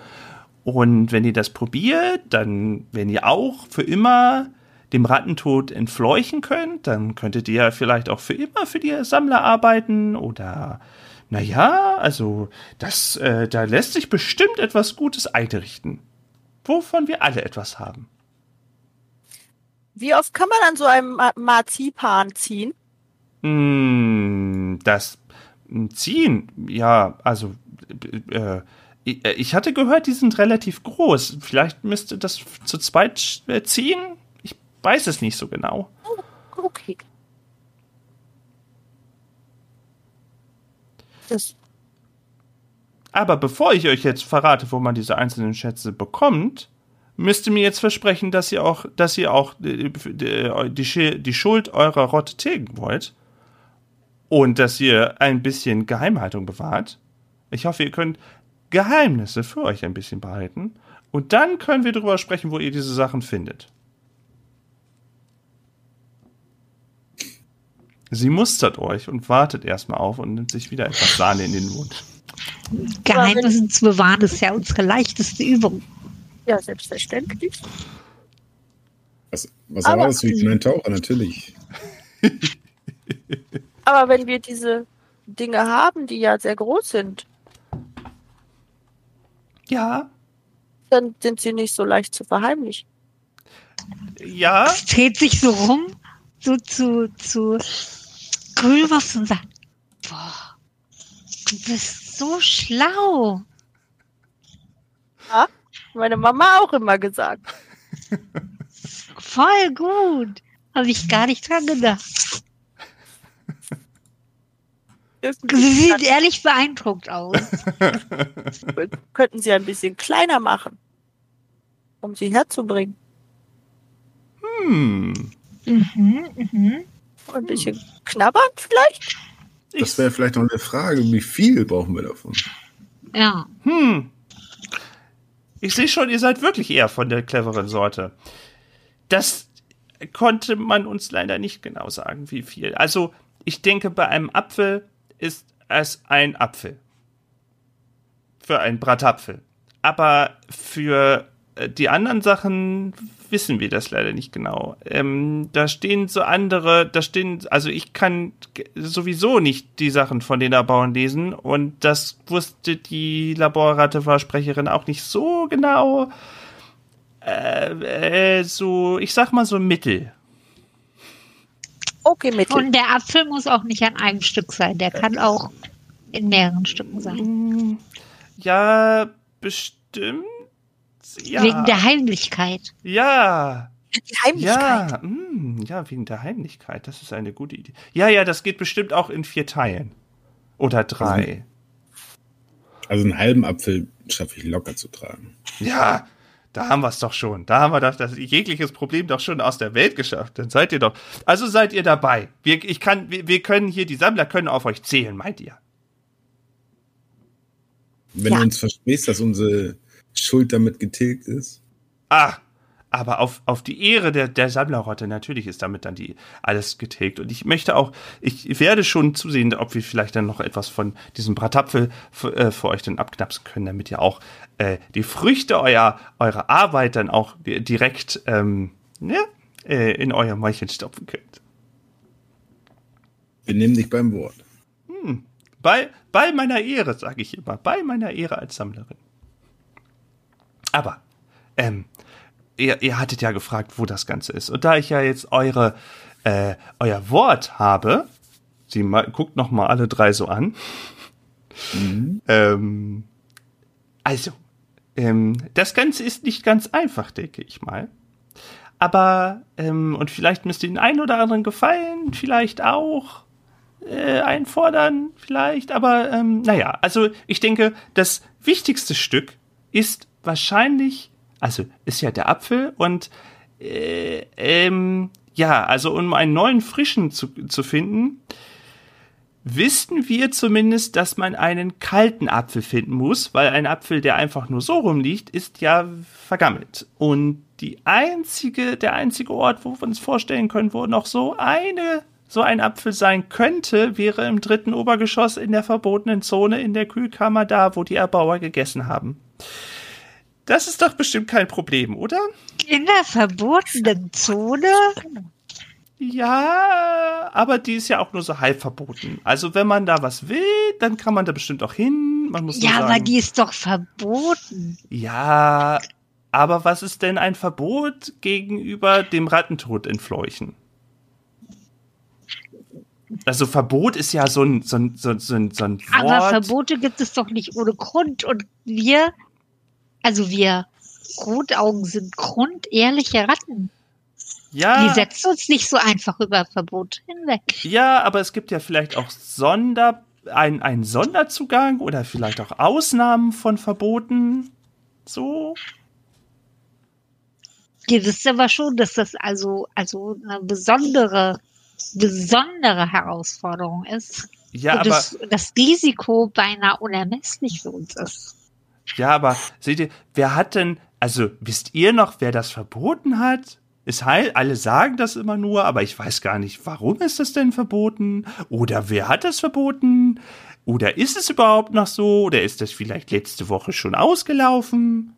Und wenn ihr das probiert, dann, wenn ihr auch für immer dem Rattentod entfleuchen könnt, dann könntet ihr vielleicht auch für immer für die Sammler arbeiten oder naja, also das, äh, da lässt sich bestimmt etwas Gutes einrichten, wovon wir alle etwas haben. Wie oft kann man an so einem Marzipan ziehen? Mm, das ziehen, ja, also äh, ich hatte gehört, die sind relativ groß. Vielleicht müsste das zu zweit äh, ziehen. Ich weiß es nicht so genau. Oh, okay. Das Aber bevor ich euch jetzt verrate, wo man diese einzelnen Schätze bekommt, müsst ihr mir jetzt versprechen, dass ihr auch, dass ihr auch die, die, die Schuld eurer Rotte tilgen wollt und dass ihr ein bisschen Geheimhaltung bewahrt. Ich hoffe, ihr könnt Geheimnisse für euch ein bisschen behalten. Und dann können wir darüber sprechen, wo ihr diese Sachen findet. Sie mustert euch und wartet erstmal auf und nimmt sich wieder etwas Sahne in den Mund. Geheimnisse zu bewahren ist ja unsere leichteste Übung. Ja, selbstverständlich. Was, was erwartest du? Ich bin ein Taucher, natürlich. (laughs) Aber wenn wir diese Dinge haben, die ja sehr groß sind. Ja. Dann sind sie nicht so leicht zu verheimlichen. Ja. Es dreht sich so rum, so zu, zu Grülwurst und sagt, boah, du bist so schlau. Ja, meine Mama auch immer gesagt. Voll gut. Habe ich gar nicht dran gedacht. Sie sieht ehrlich beeindruckt aus. (laughs) Könnten Sie ein bisschen kleiner machen, um sie herzubringen. Hm. Mhm, mhm. Ein bisschen knabbern vielleicht? Das wäre vielleicht noch eine Frage, wie viel brauchen wir davon? Ja. Hm. Ich sehe schon, ihr seid wirklich eher von der cleveren Sorte. Das konnte man uns leider nicht genau sagen, wie viel. Also, ich denke, bei einem Apfel ist es ein Apfel. Für einen Bratapfel. Aber für äh, die anderen Sachen wissen wir das leider nicht genau. Ähm, da stehen so andere, da stehen, also ich kann sowieso nicht die Sachen von den Laboren lesen und das wusste die Laborratte-Sprecherin auch nicht so genau. Äh, äh, so, ich sag mal so Mittel. Okay, Mittel. Und der Apfel muss auch nicht an einem Stück sein. Der kann auch in mehreren Stücken sein. Mm, Ja, bestimmt. Ja. Wegen der Heimlichkeit. ja. Die Heimlichkeit. Ja, mm, ja, wegen der Heimlichkeit. Das ist eine gute Idee. Ja, ja, das geht bestimmt auch in vier Teilen. Oder drei. Also einen halben Apfel schaffe ich locker zu tragen. Ja, da haben wir es doch schon. Da haben wir das, das jegliches Problem doch schon aus der Welt geschafft. Dann seid ihr doch. Also seid ihr dabei. Wir, ich kann, wir, wir können hier, die Sammler können auf euch zählen, meint ihr? Wenn Ja. du uns versprichst, dass unsere Schuld damit getilgt ist. Ah, aber auf, auf die Ehre der, der Sammlerrotte, natürlich ist damit dann die alles getilgt. Und ich möchte auch, ich werde schon zusehen, ob wir vielleicht dann noch etwas von diesem Bratapfel für, äh, für euch dann abknapsen können, damit ihr auch äh, die Früchte eurer, eurer Arbeit dann auch di- direkt ähm, ja, äh, in euer Mäulchen stopfen könnt. Wir nehmen dich beim Wort. Bei, bei meiner Ehre, sage ich immer, bei meiner Ehre als Sammlerin. Aber, ähm, ihr, ihr hattet ja gefragt, wo das Ganze ist. Und da ich ja jetzt eure, äh, euer Wort habe, sie mal, guckt noch mal alle drei so an. Ähm, also, ähm, das Ganze ist nicht ganz einfach, denke ich mal. Aber, ähm, und vielleicht müsst ihr den einen oder anderen gefallen, vielleicht auch äh, einfordern, vielleicht, aber ähm, naja, also ich denke, das wichtigste Stück ist wahrscheinlich, also ist ja der Apfel und äh, ähm, ja, also um einen neuen frischen zu, zu finden, wissen wir zumindest, dass man einen kalten Apfel finden muss, weil ein Apfel, der einfach nur so rumliegt, ist ja vergammelt. Und die einzige, der einzige Ort, wo wir uns vorstellen können, wo noch so eine, so ein Apfel sein könnte, wäre im dritten Obergeschoss in der verbotenen Zone in der Kühlkammer da, wo die Erbauer gegessen haben. Das ist doch bestimmt kein Problem, oder? In der verbotenen Zone? Ja, aber die ist ja auch nur so halb verboten. Also wenn man da was will, dann kann man da bestimmt auch hin. Man muss Ja, sagen, aber die ist doch verboten. Ja, aber was ist denn ein Verbot gegenüber dem Rattentod entfleuchen? Also Verbot ist ja so ein, so ein, so ein, so ein, so ein Wort. Aber Verbote gibt es doch nicht ohne Grund. Und wir, also wir Rotaugen sind grundehrliche Ratten. Die ja, setzen uns nicht so einfach über Verbote hinweg. ja, aber es gibt ja vielleicht auch Sonder, ein, einen Sonderzugang oder vielleicht auch Ausnahmen von Verboten. So. Ihr wisst aber schon, dass das also, also eine besondere, besondere Herausforderung ist. Ja, und aber. das, das Risiko beinahe unermesslich für uns ist. Ja, aber seht ihr, wer hat denn, also wisst ihr noch, wer das verboten hat? Es heil, alle sagen das immer nur, aber ich weiß gar nicht, warum ist das denn verboten? Oder wer hat das verboten? Oder ist es überhaupt noch so? Oder ist das vielleicht letzte Woche schon ausgelaufen?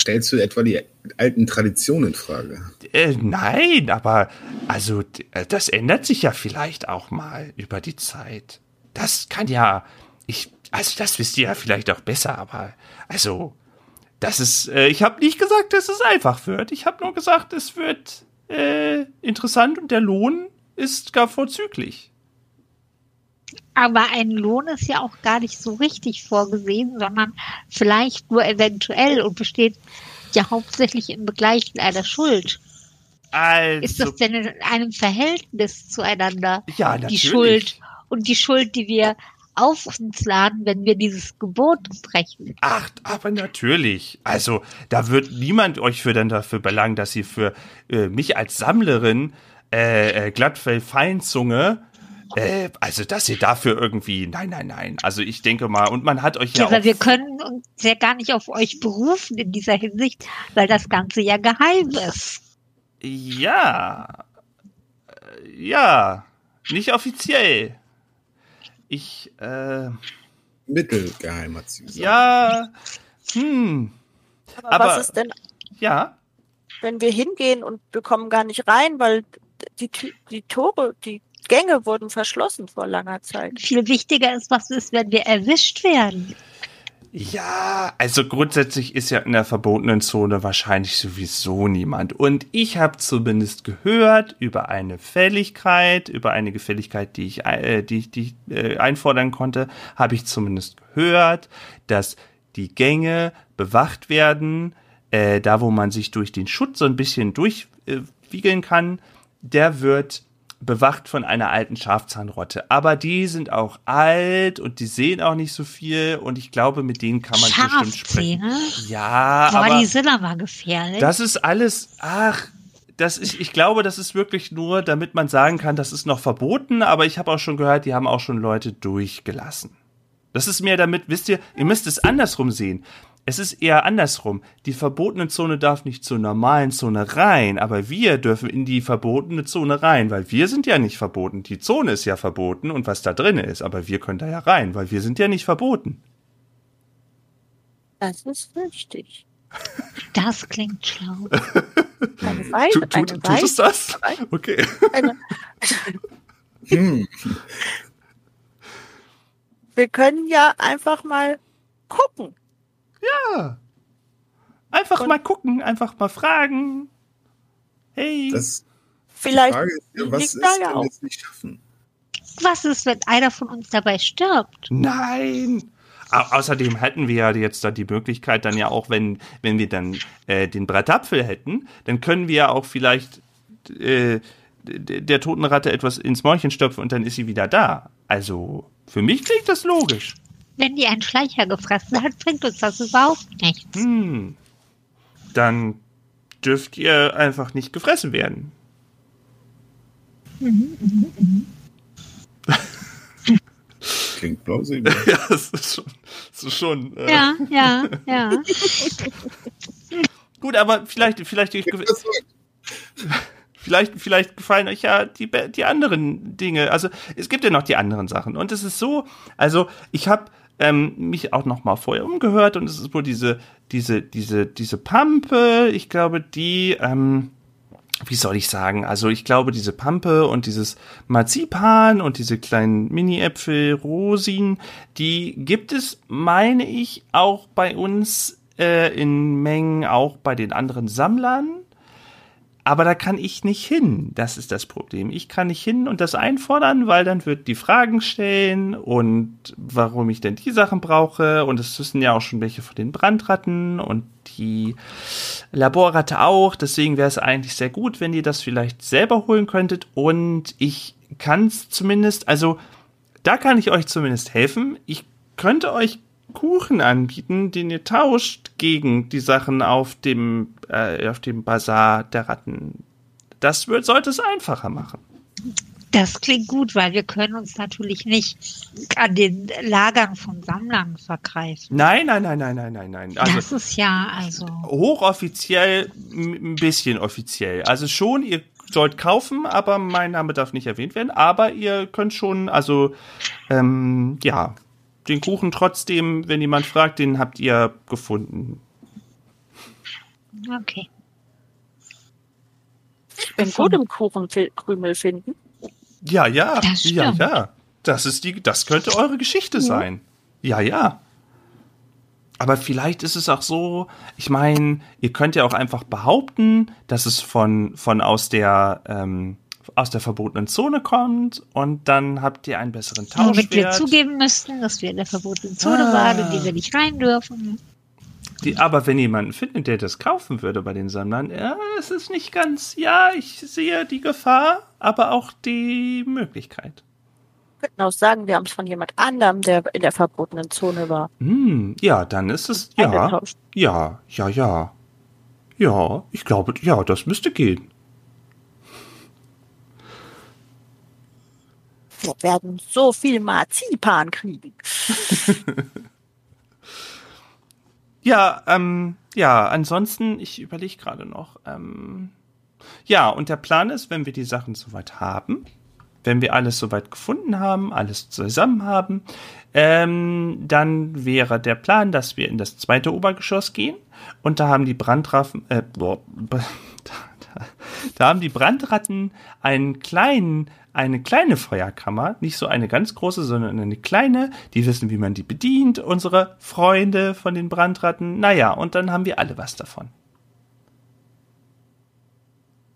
Stellst du etwa die alten Traditionen in Frage? Äh, nein, aber also das ändert sich ja vielleicht auch mal über die Zeit. Das kann ja, ich, also das wisst ihr ja vielleicht auch besser, aber also das ist, äh, ich habe nicht gesagt, dass es einfach wird. Ich habe nur gesagt, es wird äh, interessant und der Lohn ist gar vorzüglich. Aber ein Lohn ist ja auch gar nicht so richtig vorgesehen, sondern vielleicht nur eventuell und besteht ja hauptsächlich im Begleichen einer Schuld. Also, Ist das denn in einem Verhältnis zueinander? ja, Die. Schuld und die Schuld, die wir auf uns laden, wenn wir dieses Gebot brechen. Ach, aber natürlich. Also, da wird niemand euch für dann dafür belangen, dass ihr für äh, mich als Sammlerin äh, äh, Glattfell Feinzunge äh, also, dass ihr dafür irgendwie, nein, nein, nein. Also, ich denke mal, und man hat euch ja, Ja, aber wir können uns ja gar nicht auf euch berufen in dieser Hinsicht, weil das Ganze ja geheim ist. ja, Äh, ja, nicht offiziell. Ich, äh, Mittelgeheim hat sie gesagt. ja, hm, Aber, Aber- was ist denn, ja, wenn wir hingehen und wir kommen gar nicht rein, weil die, die Tore, die Gänge wurden verschlossen vor langer Zeit. Viel wichtiger ist, was ist, wenn wir erwischt werden. Ja, also grundsätzlich ist ja in der verbotenen Zone wahrscheinlich sowieso niemand. Und ich habe zumindest gehört über eine Fälligkeit, über eine Gefälligkeit, die ich, äh, die, die ich äh, einfordern konnte, habe ich zumindest gehört, dass die Gänge bewacht werden, äh, da wo man sich durch den Schutt so ein bisschen durchwiegeln kann, der wird bewacht von einer alten Schafzahnrotte. Aber die sind auch alt und die sehen auch nicht so viel und ich glaube, mit denen kann man bestimmt sprechen. Ja, Boah, aber die sind aber gefährlich. das ist alles, ach, das ist, ich glaube, das ist wirklich nur, damit man sagen kann, das ist noch verboten, aber ich habe auch schon gehört, die haben auch schon Leute durchgelassen. Das ist mehr damit, wisst ihr, ihr müsst es andersrum sehen. Es ist eher andersrum. Die verbotene Zone darf nicht zur normalen Zone rein, aber wir dürfen in die verbotene Zone rein, weil wir sind ja nicht verboten. Die Zone ist ja verboten und was da drin ist, aber wir können da ja rein, weil wir sind ja nicht verboten. Das ist richtig. das klingt schlau. Eine Weide, Tu- tut, eine tut es Weide, das? Okay. eine, Hm. wir können ja einfach mal gucken. Ja. Einfach Und- mal gucken, einfach mal fragen. Hey. Das Vielleicht Frage ist ja, was ist, wenn ja wir es nicht schaffen? Was ist, wenn einer von uns dabei stirbt? Nein. Au außerdem hätten wir ja jetzt da die Möglichkeit, dann ja auch, wenn, wenn wir dann äh, den Bratapfel hätten, dann können wir ja auch vielleicht äh, der toten Ratte etwas ins Mäulchen stopfen und dann ist sie wieder da. Also, für mich klingt das logisch. Wenn die einen Schleicher gefressen hat, bringt uns das überhaupt nichts. Hm. Dann dürft ihr einfach nicht gefressen werden. Klingt plausibel. (laughs) Ja, das ist schon, das ist schon äh, Ja, ja, ja. (laughs) gut, aber vielleicht, vielleicht, (laughs) vielleicht, vielleicht gefallen euch ja die, die anderen Dinge. Also es gibt ja noch die anderen Sachen. Und es ist so, also ich habe ähm, mich auch noch mal vorher umgehört und es ist wohl diese, diese, diese, diese Pampe, ich glaube, die, ähm, wie soll ich sagen, also ich glaube, diese Pampe und dieses Marzipan und diese kleinen Mini-Äpfel, Rosinen, die gibt es, meine ich, auch bei uns äh, in Mengen, auch bei den anderen Sammlern. Aber da kann ich nicht hin. Das ist das Problem. Ich kann nicht hin und das einfordern, weil dann wird die Fragen stellen und warum ich denn die Sachen brauche. Und es wissen ja auch schon welche von den Brandratten und die Laborratte auch. Deswegen wäre es eigentlich sehr gut, wenn ihr das vielleicht selber holen könntet. Und ich kann es zumindest, also da kann ich euch zumindest helfen. Ich könnte euch Kuchen anbieten, den ihr tauscht gegen die Sachen auf dem, äh, auf dem Bazar der Ratten. Das wird, sollte es einfacher machen. Das klingt gut, weil wir können uns natürlich nicht an den Lagern von Sammlern vergreifen. Nein, nein, nein, nein, nein, nein, nein. Also das ist ja, also. hochoffiziell, ein bisschen offiziell. Also schon, ihr sollt kaufen, aber mein Name darf nicht erwähnt werden. Aber ihr könnt schon, also ähm, ja, den Kuchen trotzdem, wenn jemand fragt, den habt ihr gefunden. Okay. Ich bin gut im Kuchenkrümel finden. Ja, ja, Das ja, ja. Das ist die, das könnte eure Geschichte sein. Ja, ja. Aber vielleicht ist es auch so, ich meine, ihr könnt ja auch einfach behaupten, dass es von, von aus der, ähm, aus der verbotenen Zone kommt und dann habt ihr einen besseren Womit wir Tauschwert. zugeben müssten, dass wir in der verbotenen Zone Ah. waren und die wir nicht rein dürfen. Die, aber wenn jemanden findet, der das kaufen würde bei den Sammlern, ja, es ist nicht ganz, ja, ich sehe die Gefahr, aber auch die Möglichkeit. Wir könnten auch sagen, wir haben es von jemand anderem, der in der verbotenen Zone war, Hm, ja, dann ist es, ja, ja, ja, ja. Ja, ich glaube, ja, das müsste gehen. Wir werden so viel Marzipan kriegen. (laughs) Ja, ähm, ja, ansonsten, ich überlege gerade noch. Ähm, ja, und der Plan ist, wenn wir die Sachen soweit haben, wenn wir alles soweit gefunden haben, alles zusammen haben, ähm, dann wäre der Plan, dass wir in das zweite Obergeschoss gehen und da haben die Brandraffen, äh, boah, (laughs) da, da, da haben die Brandratten einen kleinen eine kleine Feuerkammer, nicht so eine ganz große, sondern eine kleine. Die wissen, wie man die bedient. Unsere Freunde von den Brandratten. Naja, und dann haben wir alle was davon.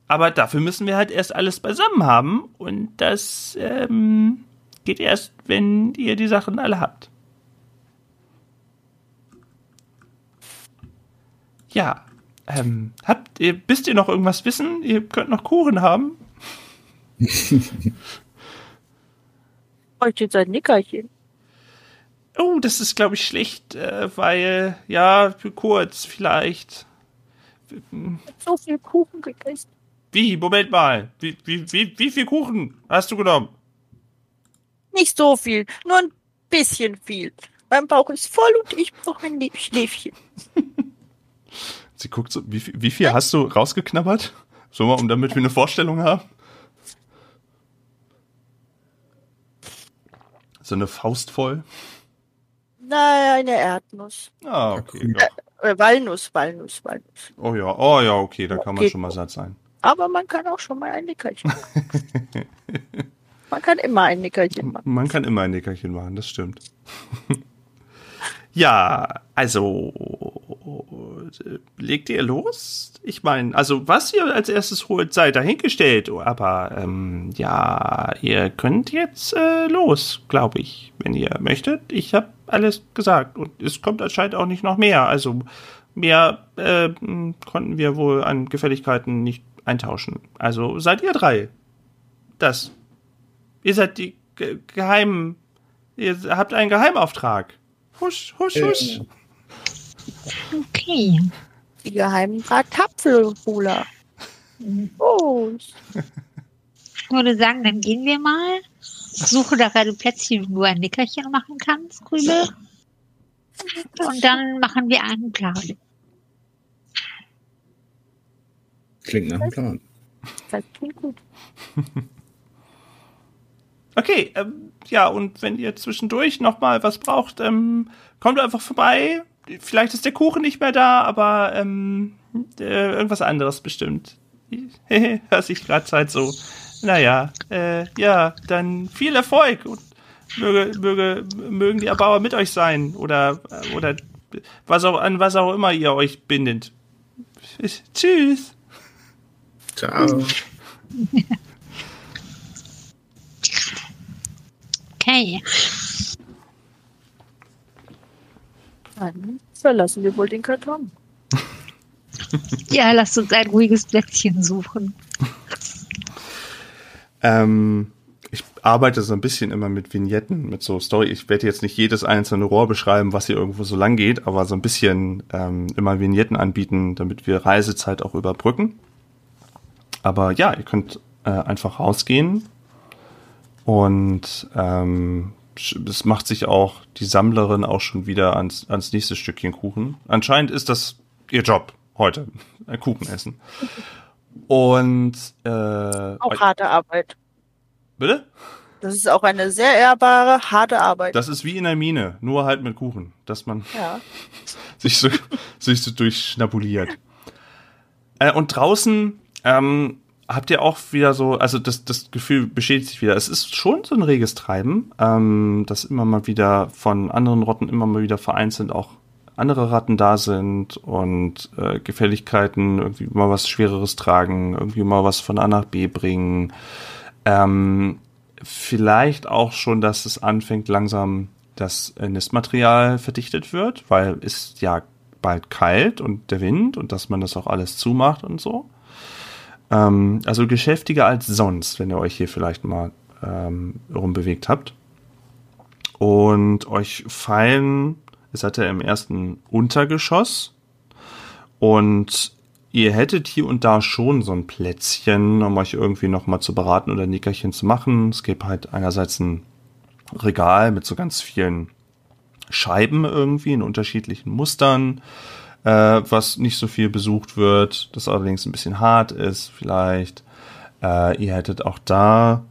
Aber dafür müssen wir halt erst alles beisammen haben. Und das ähm, geht erst, wenn ihr die Sachen alle habt. Ja, ähm, habt ihr, wisst ihr noch irgendwas wissen? Ihr könnt noch Kuchen haben. Bräuchte jetzt ein Nickerchen. Oh, das ist, glaube ich, schlecht, äh, weil, ja, für kurz vielleicht. So viel Kuchen gegessen. Wie? Moment mal. Wie, wie, wie, wie viel Kuchen hast du genommen? Nicht so viel, nur ein bisschen viel. Mein Bauch ist voll und ich brauche ein Schläfchen. (laughs) Sie guckt so, wie, viel- wie viel hast du rausgeknabbert? So mal, um damit wir eine Vorstellung haben. So eine Faust voll. Nein, eine Erdnuss. Ah, okay. Ja. Äh, Walnuss, Walnuss, Walnuss. Oh ja, oh ja, okay, da kann man Geht schon mal satt sein. Aber man kann auch schon mal ein Nickerchen machen. (laughs) man kann immer ein Nickerchen machen. Man kann immer ein Nickerchen machen, das stimmt. (laughs) ja, also äh, legt ihr los? Ich meine, also was ihr als erstes holt, sei dahingestellt. Aber ähm, ja, ihr könnt jetzt äh, los, glaube ich, wenn ihr möchtet. Ich habe alles gesagt und es kommt anscheinend auch nicht noch mehr. Also mehr äh, konnten wir wohl an Gefälligkeiten nicht eintauschen. Also seid ihr drei. Das. Ihr seid die ge geheimen. Ihr habt einen Geheimauftrag. Husch, husch, husch. Okay. Die geheimen Bratapfelholer. Oh, Ich würde sagen, dann gehen wir mal. Ich suche da gerade Plätzchen, wo du ein Nickerchen machen kannst, Krübel. Und dann machen wir einen Plan. Klingt nach einem Plan. das klingt gut. (laughs) Okay, ähm, ja, und wenn ihr zwischendurch noch mal was braucht, ähm, kommt einfach vorbei. Vielleicht ist der Kuchen nicht mehr da, aber ähm, äh, irgendwas anderes bestimmt. (laughs) Hör sich gerade Zeit so. Naja, äh, ja, dann viel Erfolg und möge, möge, mögen die Erbauer mit euch sein oder, oder was auch, an was auch immer ihr euch bindet. (laughs) Tschüss. Ciao. (laughs) Okay. Dann verlassen wir wohl den Karton. (laughs) Ja, lasst uns ein ruhiges Plätzchen suchen. Ähm, ich arbeite so ein bisschen immer mit Vignetten, mit so Story. Ich werde jetzt nicht jedes einzelne Rohr beschreiben, was hier irgendwo so lang geht, aber so ein bisschen ähm, immer Vignetten anbieten, damit wir Reisezeit auch überbrücken. Aber ja, ihr könnt äh, einfach rausgehen und ähm, es macht sich auch die Sammlerin auch schon wieder ans, ans nächste Stückchen Kuchen. Anscheinend ist das ihr Job heute, ein Kuchen essen. Und äh, Auch harte Arbeit. bitte? Das ist auch eine sehr ehrbare, harte Arbeit. Das ist wie in der Mine, nur halt mit Kuchen, dass man ja. (laughs) sich so, (laughs) sich so durchschnabuliert. Äh, und draußen ähm, habt ihr auch wieder so, also das, das Gefühl bestätigt sich wieder. Es ist schon so ein reges Treiben, ähm, dass immer mal wieder von anderen Rotten immer mal wieder vereinzelt auch andere Ratten da sind und äh, Gefälligkeiten, irgendwie mal was Schwereres tragen, irgendwie mal was von A nach B bringen. Ähm, vielleicht auch schon, dass es anfängt langsam das Nistmaterial verdichtet wird, weil es ja bald kalt und der Wind und dass man das auch alles zumacht und so. Ähm, also geschäftiger als sonst, wenn ihr euch hier vielleicht mal ähm, rumbewegt habt. Und euch fallen, seid ja im ersten Untergeschoss und ihr hättet hier und da schon so ein Plätzchen, um euch irgendwie nochmal zu beraten oder ein Nickerchen zu machen. Es gibt halt einerseits ein Regal mit so ganz vielen Scheiben irgendwie in unterschiedlichen Mustern, äh, was nicht so viel besucht wird, das allerdings ein bisschen hart ist vielleicht. Äh, ihr hättet auch da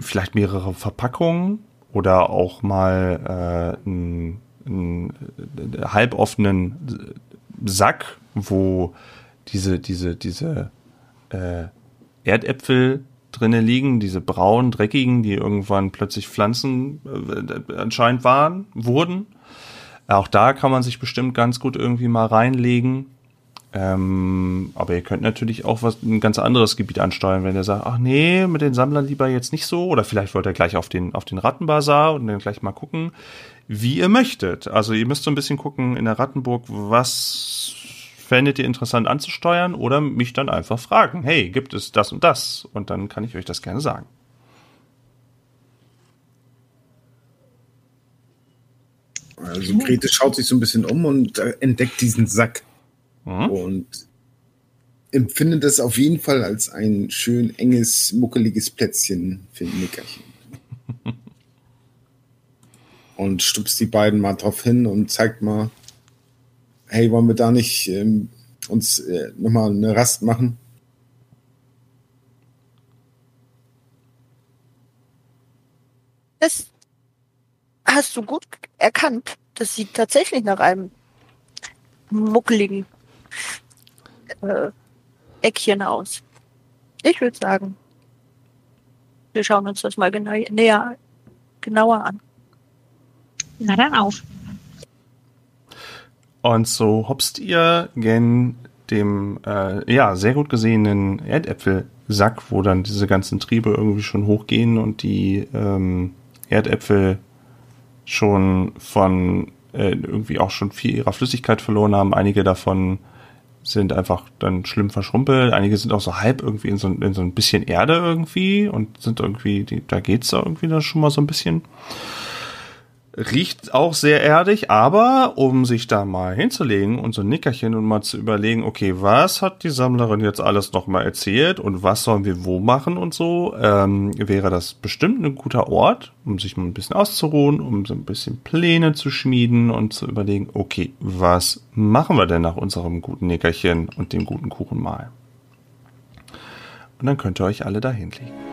vielleicht mehrere Verpackungen oder auch mal äh, einen, einen äh, halboffenen Sack, wo diese, diese, diese äh, Erdäpfel drinne liegen, diese braunen, dreckigen, die irgendwann plötzlich Pflanzen äh, anscheinend waren, wurden. Auch da kann man sich bestimmt ganz gut irgendwie mal reinlegen. Ähm, aber ihr könnt natürlich auch was, ein ganz anderes Gebiet ansteuern, wenn ihr sagt, ach nee, mit den Sammlern lieber jetzt nicht so, oder vielleicht wollt ihr gleich auf den, auf den Rattenbazar und dann gleich mal gucken, wie ihr möchtet. Also ihr müsst so ein bisschen gucken in der Rattenburg, was fändet ihr interessant anzusteuern oder mich dann einfach fragen, hey, gibt es das und das? Und dann kann ich euch das gerne sagen. Also Grete schaut sich so ein bisschen um und äh, entdeckt diesen Sack mhm. und empfindet es auf jeden Fall als ein schön enges, muckeliges Plätzchen für ein Nickerchen. (laughs) und stupst die beiden mal drauf hin und zeigt mal, hey, wollen wir da nicht ähm, uns äh, nochmal eine Rast machen? Das hast du gut erkannt. Das sieht tatsächlich nach einem muckeligen äh, Eckchen aus. Ich würde sagen, wir schauen uns das mal genau, näher, genauer an. Na dann auf. Und so hopst ihr gen dem äh, ja sehr gut gesehenen Erdäpfelsack, wo dann diese ganzen Triebe irgendwie schon hochgehen und die ähm, Erdäpfel schon von äh, irgendwie auch schon viel ihrer Flüssigkeit verloren haben. Einige davon sind einfach dann schlimm verschrumpelt. Einige sind auch so halb irgendwie in so, in so ein bisschen Erde irgendwie und sind irgendwie, die, da geht's da irgendwie dann schon mal so ein bisschen. Riecht auch sehr erdig, aber um sich da mal hinzulegen und so ein Nickerchen und mal zu überlegen, okay, was hat die Sammlerin jetzt alles nochmal erzählt und was sollen wir wo machen und so, ähm, wäre das bestimmt ein guter Ort, um sich mal ein bisschen auszuruhen, um so ein bisschen Pläne zu schmieden und zu überlegen, okay, was machen wir denn nach unserem guten Nickerchen und dem guten Kuchen mal? Und dann könnt ihr euch alle da hinlegen.